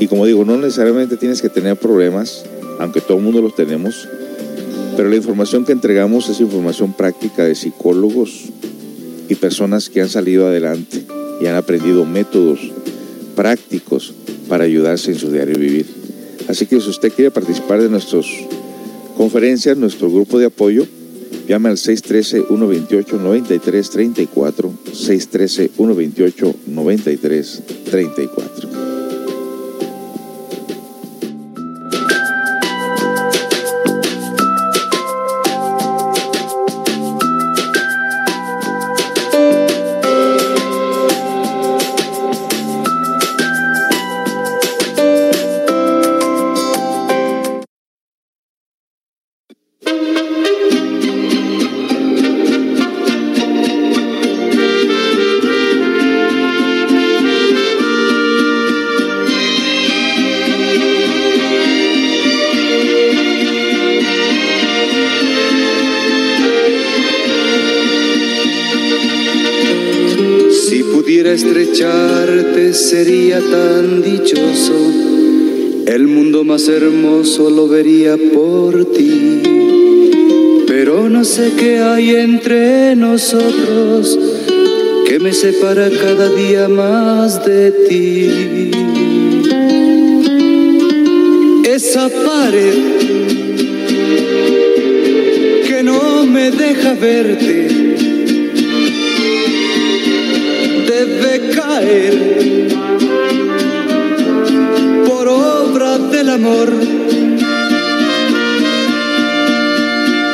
Y como digo, no necesariamente tienes que tener problemas, aunque todo el mundo los tenemos, pero la información que entregamos es información práctica de psicólogos, y personas que han salido adelante y han aprendido métodos prácticos para ayudarse en su diario vivir. Así que si usted quiere participar de nuestras conferencias, nuestro grupo de apoyo, llame al 613-128-9334, 613-128-9334. Que me separa cada día más de ti. Esa pared que no me deja verte debe caer por obra del amor.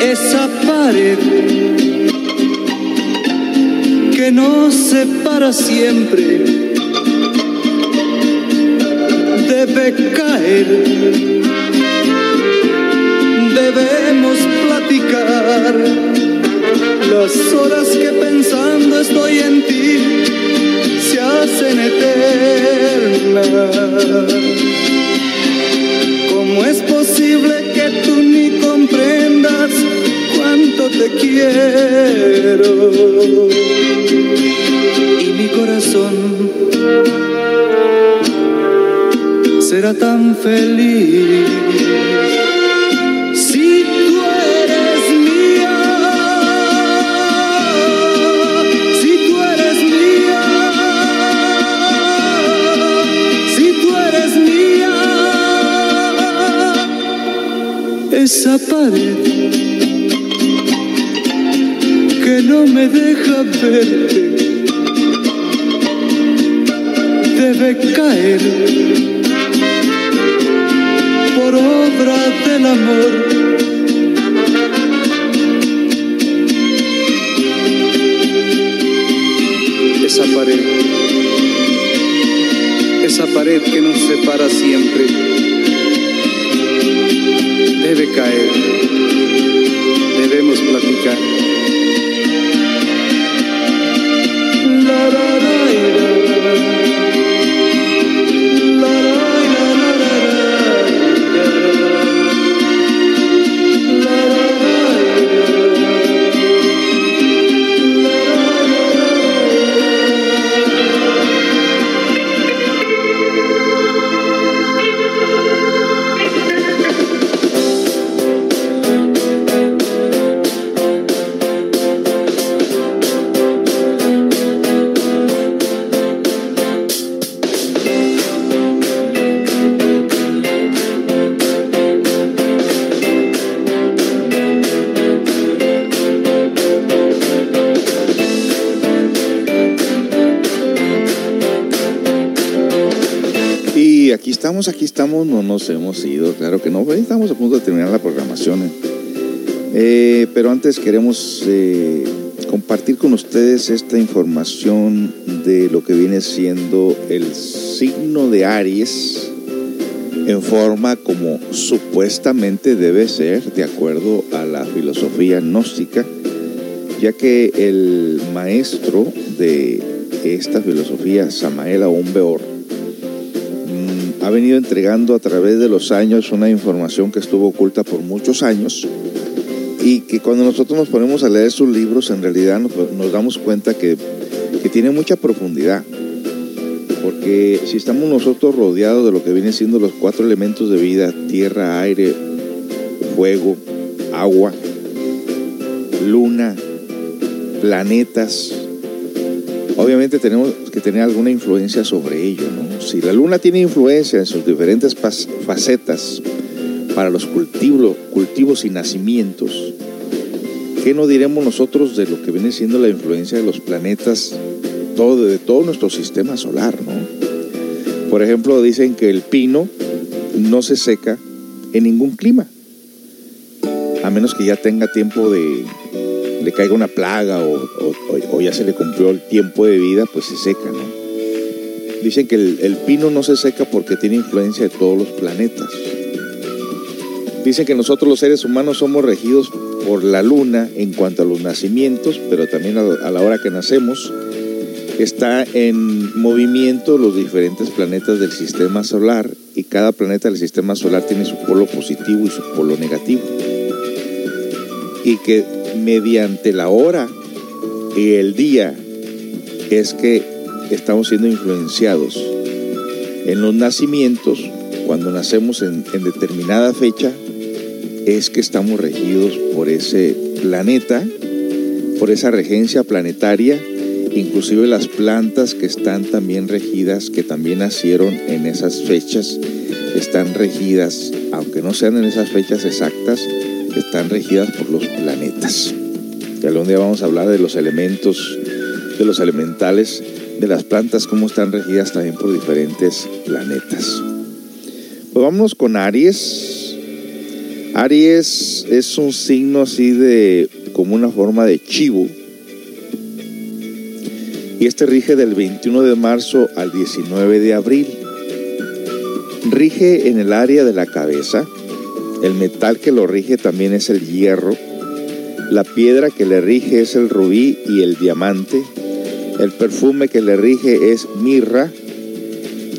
Esa pared separa siempre debe caer. Debemos platicar las horas que pensando estoy en ti se hacen eternas. ¿Cómo es posible que tú ni comprendas cuánto te quiero? Mi corazón. Será tan feliz. Si tú eres mía, si tú eres mía, si tú eres mía, esa pared que no me deja verte debe caer por obra del amor. Esa pared, esa pared que nos separa siempre, debe caer, debemos platicar. La, la, la, aquí estamos, no nos hemos ido, claro que no, pues, estamos a punto de terminar la programación. ¿eh? Eh, pero antes queremos eh, compartir con ustedes esta información de lo que viene siendo el signo de Aries en forma como supuestamente debe ser, de acuerdo a la filosofía gnóstica, ya que el maestro de esta filosofía, Samael Aún Beor, mm, ha venido entregando a través de los años una información que estuvo oculta por muchos años y que cuando nosotros nos ponemos a leer sus libros en realidad nos, damos cuenta que, que tiene mucha profundidad. Porque si estamos nosotros rodeados de lo que vienen siendo los cuatro elementos de vida, tierra, aire, fuego, agua, luna, planetas, obviamente tenemos que tener alguna influencia sobre ello. ¿no? Si la luna tiene influencia en sus diferentes facetas para los cultivos, y nacimientos, ¿qué no diremos nosotros de lo que viene siendo la influencia de los planetas de todo nuestro sistema solar? ¿no? Por ejemplo, dicen que el pino no se seca en ningún clima, a menos que ya tenga tiempo de, le caiga una plaga o, o, o, ya se le cumplió el tiempo de vida, pues se seca, ¿no? Dicen que el, el, pino no se seca porque tiene influencia de todos los planetas. Dicen que nosotros los seres humanos somos regidos por la luna en cuanto a los nacimientos, pero también a, la hora que nacemos está en movimiento los diferentes planetas del sistema solar y cada planeta del sistema solar tiene su polo positivo y su polo negativo. Y que mediante la hora y el día es que estamos siendo influenciados. En los nacimientos, cuando nacemos en, determinada fecha, es que estamos regidos por ese planeta, por esa regencia planetaria, inclusive las plantas que están también regidas, que también nacieron en esas fechas, están regidas, aunque no sean en esas fechas exactas, están regidas por los planetas. Y algún día vamos a hablar de los elementos, de los elementales, de las plantas, cómo están regidas también por diferentes planetas. Pues vámonos con Aries. Aries es un signo así de como una forma de chivo. Y este rige del 21 de marzo al 19 de abril. Rige en el área de la cabeza. El metal que lo rige también es el hierro. La piedra que le rige es el rubí y el diamante. El perfume que le rige es mirra.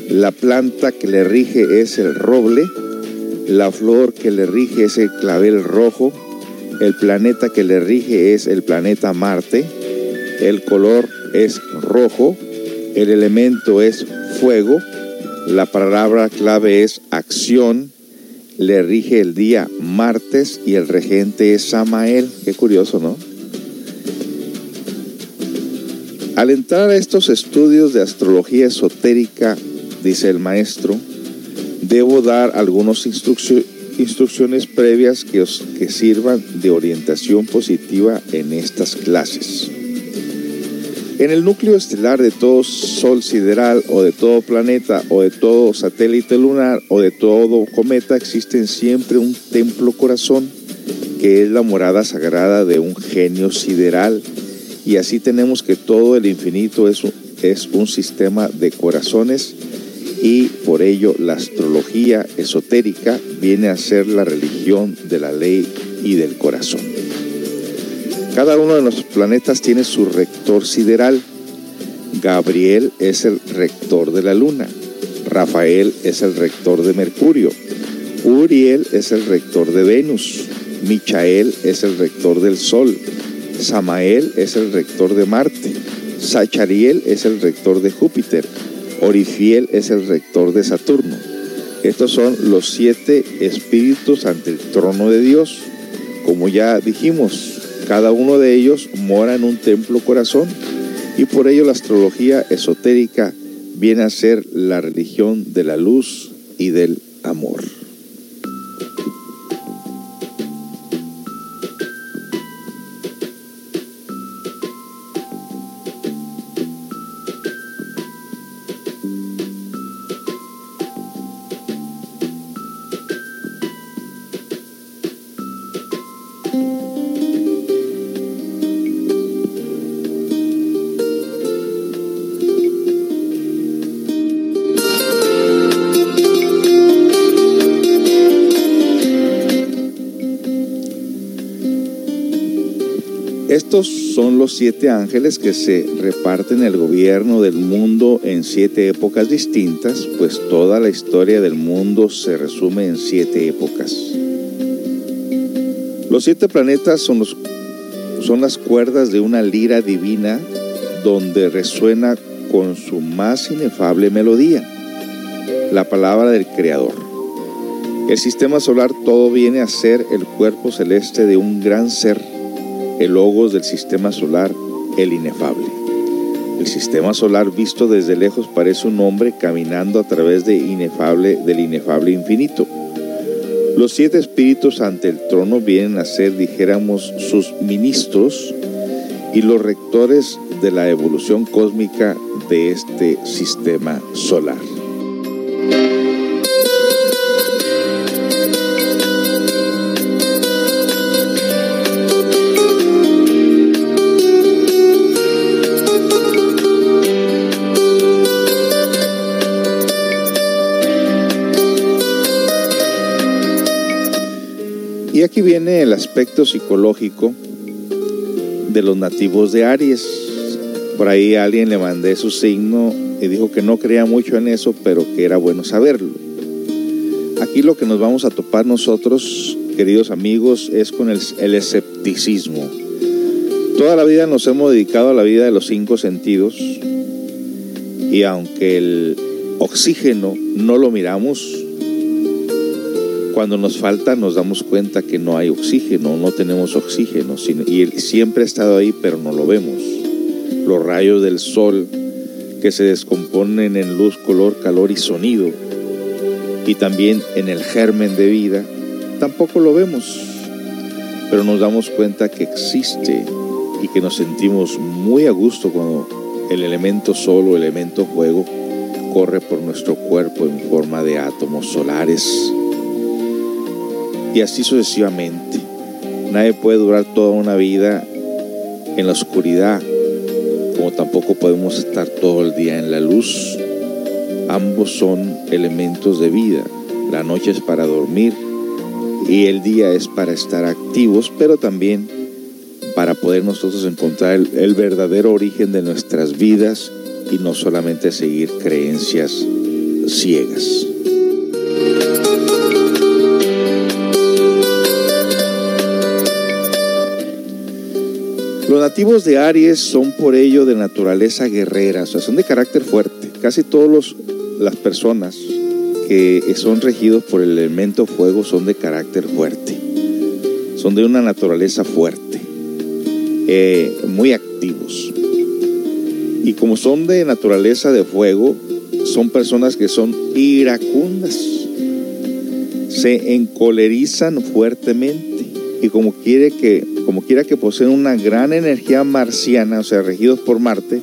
La planta que le rige es el roble. La flor que le rige es el clavel rojo. El planeta que le rige es el planeta Marte. El color es rojo. El elemento es fuego. La palabra clave es acción. Le rige el día martes y el regente es Samael. Qué curioso, ¿no? Al entrar a estos estudios de astrología esotérica, dice el maestro, debo dar algunas instrucciones previas que, que sirvan de orientación positiva en estas clases. En el núcleo estelar de todo sol sideral o de todo planeta o de todo satélite lunar o de todo cometa existen siempre un templo corazón que es la morada sagrada de un genio sideral y así tenemos que todo el infinito es un, es un sistema de corazones y por ello la astrología esotérica viene a ser la religión de la ley y del corazón. Cada uno de nuestros planetas tiene su rector sideral. Gabriel es el rector de la luna. Rafael es el rector de Mercurio. Uriel es el rector de Venus. Michael es el rector del Sol. Samael es el rector de Marte. Sachariel es el rector de Júpiter. Orifiel es el rector de Saturno. Estos son los siete espíritus ante el trono de Dios. Como ya dijimos, cada uno de ellos mora en un templo corazón y por ello la astrología esotérica viene a ser la religión de la luz y del amor. Son los siete ángeles que se reparten el gobierno del mundo en siete épocas distintas, pues toda la historia del mundo se resume en siete épocas. Los siete planetas son, los, son las cuerdas de una lira divina donde resuena con su más inefable melodía, la palabra del Creador. El sistema solar todo viene a ser el cuerpo celeste de un gran ser el logos del sistema solar, el inefable. El sistema solar visto desde lejos parece un hombre caminando a través de inefable, del inefable infinito. Los siete espíritus ante el trono vienen a ser, dijéramos, sus ministros y los rectores de la evolución cósmica de este sistema solar. Viene el aspecto psicológico de los nativos de Aries. Por ahí alguien le mandé su signo y dijo que no creía mucho en eso, pero que era bueno saberlo. Aquí lo que nos vamos a topar nosotros, queridos amigos, es con el, el escepticismo. Toda la vida nos hemos dedicado a la vida de los cinco sentidos Y aunque el oxígeno no lo miramos, cuando nos falta nos damos cuenta que no hay oxígeno, no tenemos oxígeno, y siempre ha estado ahí, pero no lo vemos. Los rayos del sol que se descomponen en luz, color, calor y sonido, y también en el germen de vida, tampoco lo vemos, pero nos damos cuenta que existe y que nos sentimos muy a gusto cuando el elemento sol o elemento fuego corre por nuestro cuerpo en forma de átomos solares. Y así sucesivamente. Nadie puede durar toda una vida en la oscuridad, como tampoco podemos estar todo el día en la luz. Ambos son elementos de vida. La noche es para dormir y el día es para estar activos, pero también para poder nosotros encontrar el, verdadero origen de nuestras vidas y no solamente seguir creencias ciegas. Los nativos de Aries son por ello de naturaleza guerrera, o sea, son de carácter fuerte. Casi todas las personas que son regidos por el elemento fuego son de carácter fuerte, son de una naturaleza fuerte, eh, muy activos. Y como son de naturaleza de fuego, son personas que son iracundas, se encolerizan fuertemente y como, quiere que, como quiera que poseen una gran energía marciana, o sea, regidos por Marte,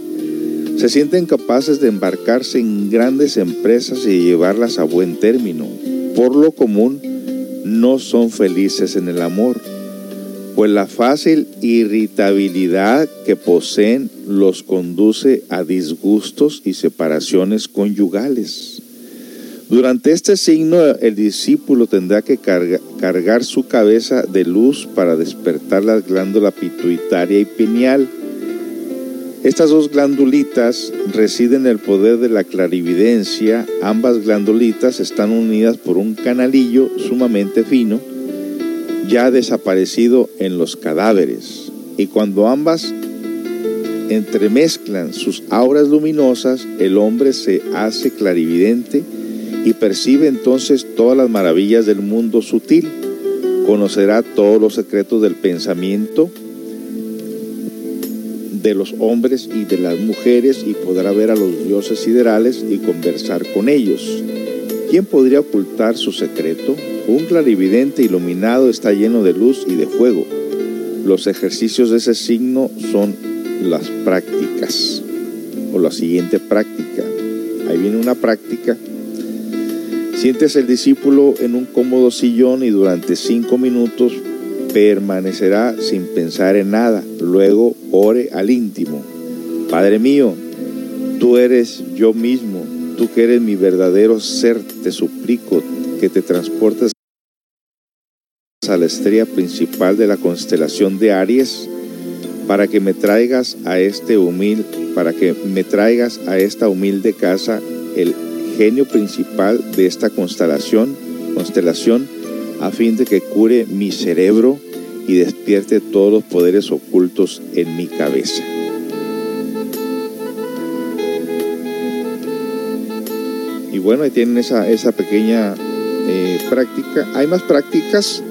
se sienten capaces de embarcarse en grandes empresas y llevarlas a buen término. Por lo común, no son felices en el amor, pues la fácil irritabilidad que poseen los conduce a disgustos y separaciones conyugales. Durante este signo el discípulo tendrá que cargar su cabeza de luz para despertar la glándula pituitaria y pineal estas dos glandulitas residen en el poder de la clarividencia. Ambas glandulitas están unidas por un canalillo sumamente fino, ya desaparecido en los cadáveres. Y cuando ambas entremezclan sus auras luminosas, el hombre se hace clarividente y percibe entonces todas las maravillas del mundo sutil. Conocerá todos los secretos del pensamiento, de los hombres y de las mujeres y podrá ver a los dioses siderales y conversar con ellos. ¿Quién podría ocultar su secreto? Un clarividente iluminado está lleno de luz y de fuego. Los ejercicios de ese signo son las prácticas o la siguiente práctica. Ahí viene una práctica. Sientes el discípulo en un cómodo sillón y durante cinco minutos permanecerá sin pensar en nada. Luego ore al íntimo. Padre mío, tú eres yo mismo, tú que eres mi verdadero ser, te suplico que te transportes a la estrella principal de la constelación de Aries para que me traigas a este humilde, para que me traigas a esta humilde casa el genio principal de esta constelación, constelación a fin de que cure mi cerebro y despierte todos los poderes ocultos en mi cabeza. Y bueno, ahí tienen esa, esa pequeña eh, práctica. Hay más prácticas,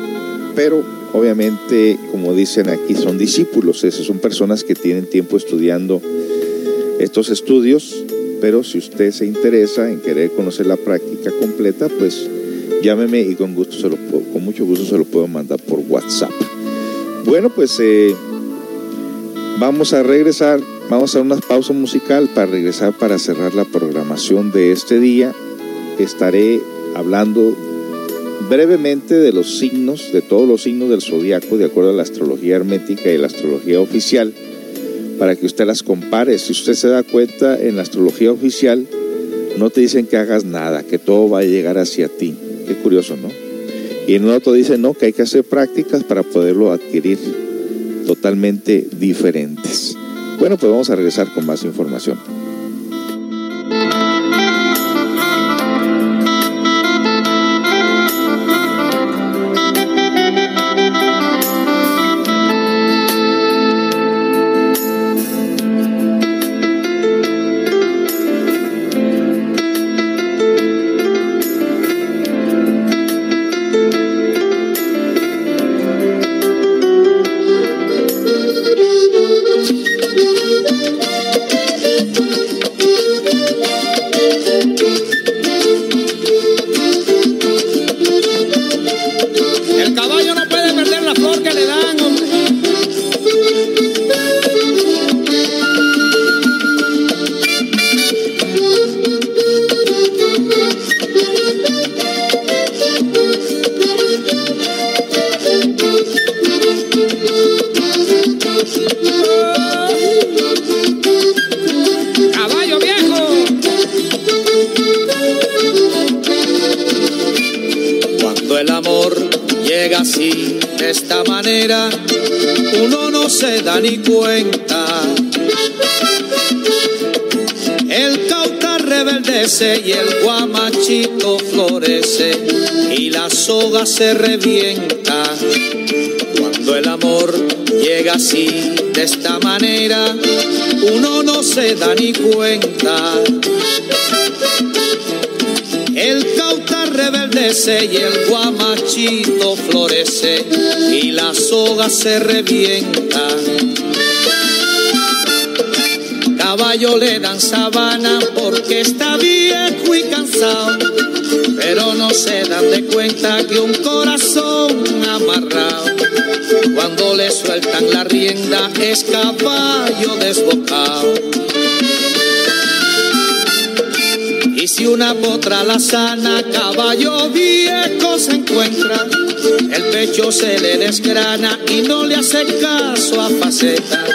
pero obviamente, como dicen aquí, son discípulos. Esas son personas que tienen tiempo estudiando estos estudios, pero si usted se interesa en querer conocer la práctica completa, pues llámeme y con gusto se lo con mucho gusto se lo puedo mandar por WhatsApp. Bueno, pues eh, vamos a regresar, vamos a una pausa musical para regresar para cerrar la programación de este día. Estaré hablando brevemente de los signos, de todos los signos del zodiaco, de acuerdo a la astrología hermética y la astrología oficial, para que usted las compare. Si usted se da cuenta, en la astrología oficial no te dicen que hagas nada, que todo va a llegar hacia ti. Qué curioso, ¿no? Y en otro dice, no, que hay que hacer prácticas para poderlo adquirir totalmente diferentes. Bueno, pues vamos a regresar con más información. Se revienta. Cuando el amor llega así, de esta manera, uno no se da ni cuenta. El cauta rebeldece y el guamachito florece y la soga se revienta. Caballo le dan sabana porque está viejo y cansado, pero no se dan de cuenta que un corazón amarrado, cuando le sueltan la rienda es caballo desbocado. Y si una potra la sana, caballo viejo se encuentra, el pecho se le desgrana y no le hace caso a faceta.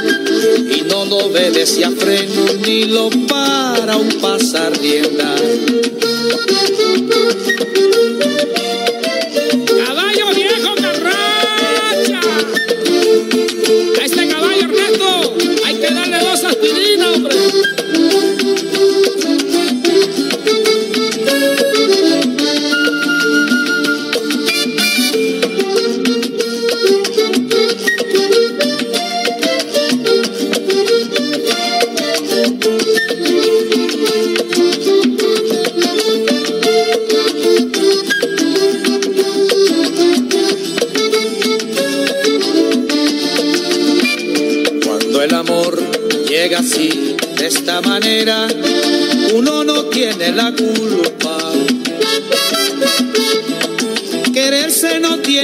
Y no lo obedece a freno ni lo para un pasar rienda. Thank you.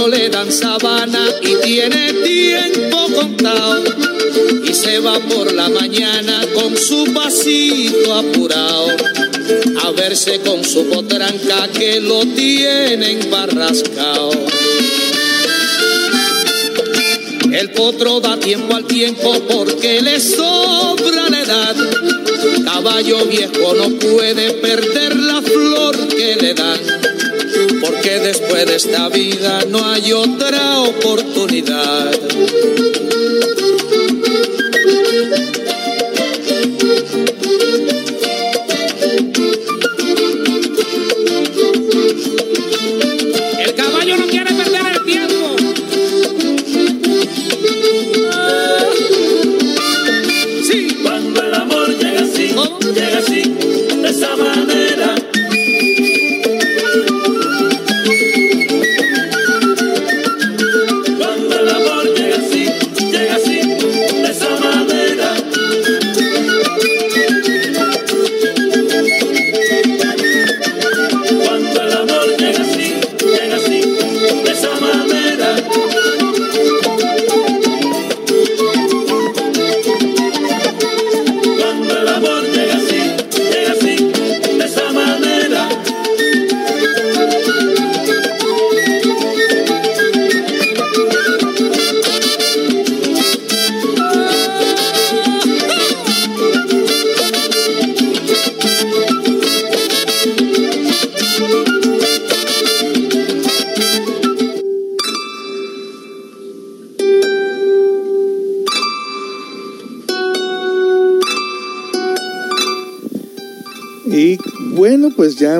Caballo le dan sabana y tiene tiempo contado y se va por la mañana con su pasito apurado a verse con su potranca que lo tienen barrascao. El potro da tiempo al tiempo porque le sobra la edad. Caballo viejo no puede perder la flor que le dan. Después de esta vida no hay otra oportunidad.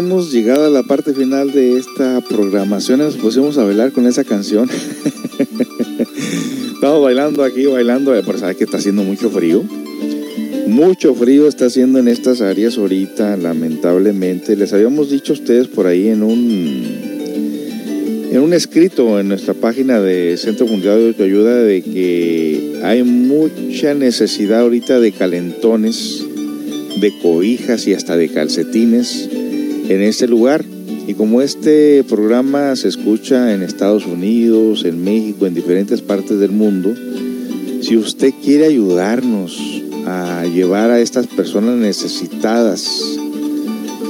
Llegado a la parte final de esta programación. Nos pusimos a bailar con esa canción. Estamos bailando aquí, bailando, eh, pero sabes que está haciendo mucho frío. Mucho frío está haciendo en estas áreas ahorita, lamentablemente. Les habíamos dicho a ustedes por ahí en un en un escrito en nuestra página de Centro Mundial de Autoayuda de que hay mucha necesidad ahorita de calentones, de cobijas y hasta de calcetines en este lugar. Y como este programa se escucha en Estados Unidos, en México, en diferentes partes del mundo, Si usted quiere ayudarnos a llevar a estas personas necesitadas,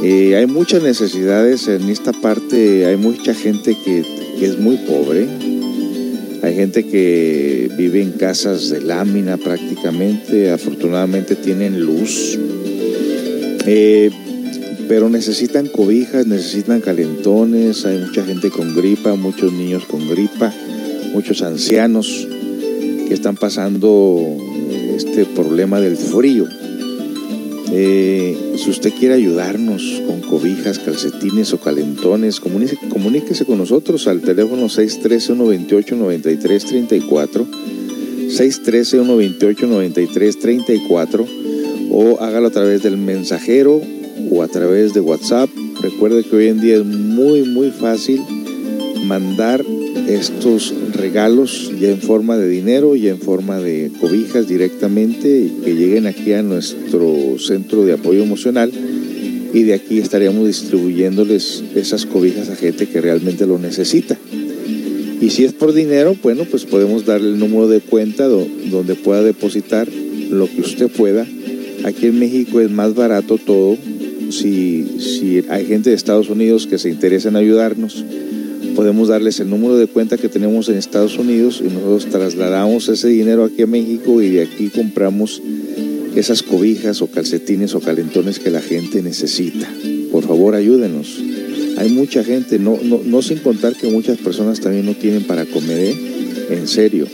eh, hay muchas necesidades en esta parte, hay mucha gente que, es muy pobre, hay gente que vive en casas de lámina prácticamente, afortunadamente tienen luz, eh, pero necesitan cobijas, necesitan calentones, hay mucha gente con gripa, muchos niños con gripa, muchos ancianos que están pasando este problema del frío. Eh, si usted quiere ayudarnos con cobijas, calcetines o calentones, comuníquese, con nosotros al teléfono 613-128-9334, 613-128-9334 o hágalo a través del mensajero o a través de WhatsApp. Recuerde que hoy en día es muy, muy fácil mandar estos regalos ya en forma de dinero y en forma de cobijas directamente que lleguen aquí a nuestro centro de apoyo emocional y de aquí estaríamos distribuyéndoles esas cobijas a gente que realmente lo necesita. Y si es por dinero, bueno, pues podemos darle el número de cuenta donde pueda depositar lo que usted pueda. Aquí en México es más barato todo. Si, si hay gente de Estados Unidos que se interesa en ayudarnos, podemos darles el número de cuenta que tenemos en Estados Unidos y nosotros trasladamos ese dinero aquí a México y de aquí compramos esas cobijas o calcetines o calentones que la gente necesita. Por favor, ayúdenos. Hay mucha gente, no, no, no sin contar que muchas personas también no tienen para comer, ¿eh? en serio.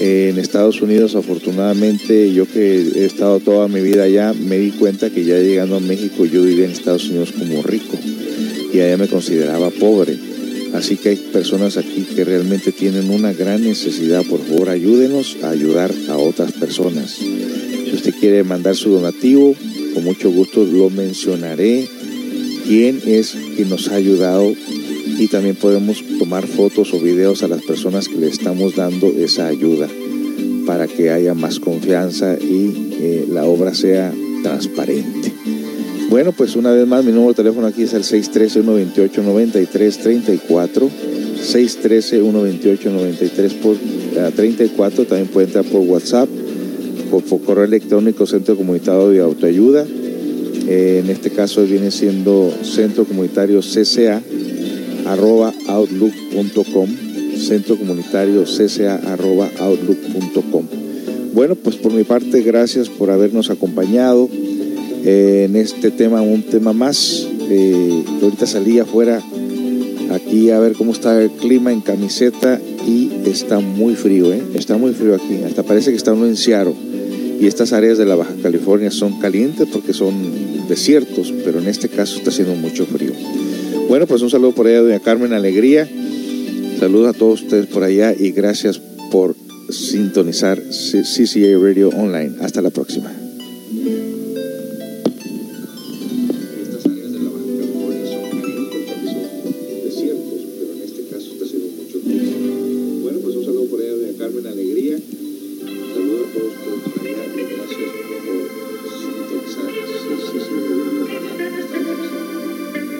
En Estados Unidos, afortunadamente, yo que he estado toda mi vida allá, me di cuenta que ya llegando a México yo vivía en Estados Unidos como rico y allá me consideraba pobre. Así que hay personas aquí que realmente tienen una gran necesidad. Por favor, ayúdenos a ayudar a otras personas. Si usted quiere mandar su donativo, con mucho gusto lo mencionaré. Quién es quien nos ha ayudado y también podemos tomar fotos o videos a las personas que le estamos dando esa ayuda para que haya más confianza y eh, la obra sea transparente. Bueno, pues una vez más, mi número de teléfono aquí es el 613-128-9334. 613-128-9334. También puede entrar por WhatsApp, por, por correo electrónico, Centro Comunitario de Autoayuda. Eh, en este caso viene siendo Centro Comunitario CCA, arroba outlook.com. Centro Comunitario CCA, arroba outlook.com. Bueno, pues por mi parte, gracias por habernos acompañado en este tema, un tema más. Eh, ahorita salí afuera aquí a ver cómo está el clima en camiseta y está muy frío, ¿eh? Está muy frío aquí. Hasta parece que está uno en Seattle. Y estas áreas de la Baja California son calientes porque son desiertos, pero en este caso está haciendo mucho frío. Bueno, pues un saludo por allá, doña Carmen Alegría. Saludos a todos ustedes por allá y gracias por sintonizar CCA Radio Online. Hasta la próxima.